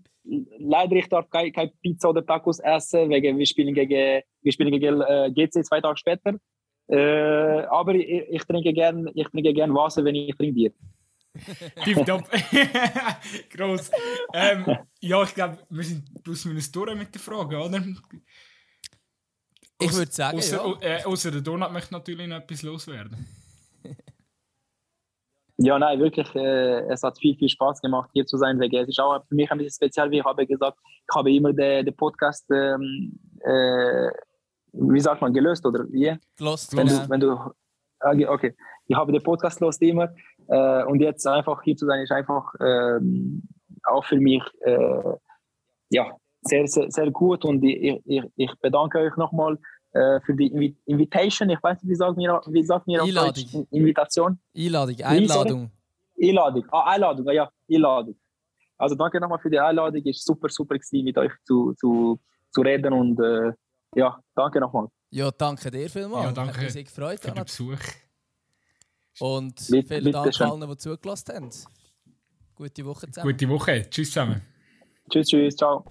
leider, ich darf kein, kein Pizza oder Tacos essen, wegen wir spielen gegen, wir spielen gegen äh, GC zwei Tage später. Äh, aber ich, ich trinke gern, ich trinke gern Wasser, wenn ich trinke Bier. Tipptopp. <laughs> Gross. Ähm, ja, ich glaube, wir sind plus minus durch mit den Fragen, oder? Ich würde sagen, Außer, ja. äh, außer der Donut möchte natürlich noch etwas loswerden. <laughs> Ja, nein, wirklich, äh, es hat viel, viel Spaß gemacht, hier zu sein, es ist auch für mich ein bisschen speziell, wie ich habe gesagt, ich habe immer den, den Podcast, ähm, äh, wie sagt man, gelöst oder wie? Gelost, Wenn genau. du, wenn du, okay, okay, ich habe den Podcast los immer äh, und jetzt einfach hier zu sein, ist einfach ähm, auch für mich äh, ja, sehr, sehr, sehr gut und ich, ich, ich bedanke euch nochmal äh, für die Invi Invitation, ich weiß nicht, wie sagt mir, wie sagt mir auf Einladung. Deutsch? In- Invitation? Einladung? Einladung. Einladung, ah, Einladung, ah, ja, Einladung. Also danke nochmal für die Einladung, ist super, super gewesen, mit euch zu, zu, zu reden und äh, ja, danke nochmal. Ja, danke dir vielmals. Ja, danke Hat mich sehr gefreut. Für den. Besuch. Und Bitte- vielen bitte Dank allen, die zugelassen haben. Gute Woche zusammen. Gute Woche. Tschüss zusammen. Tschüss, tschüss, ciao.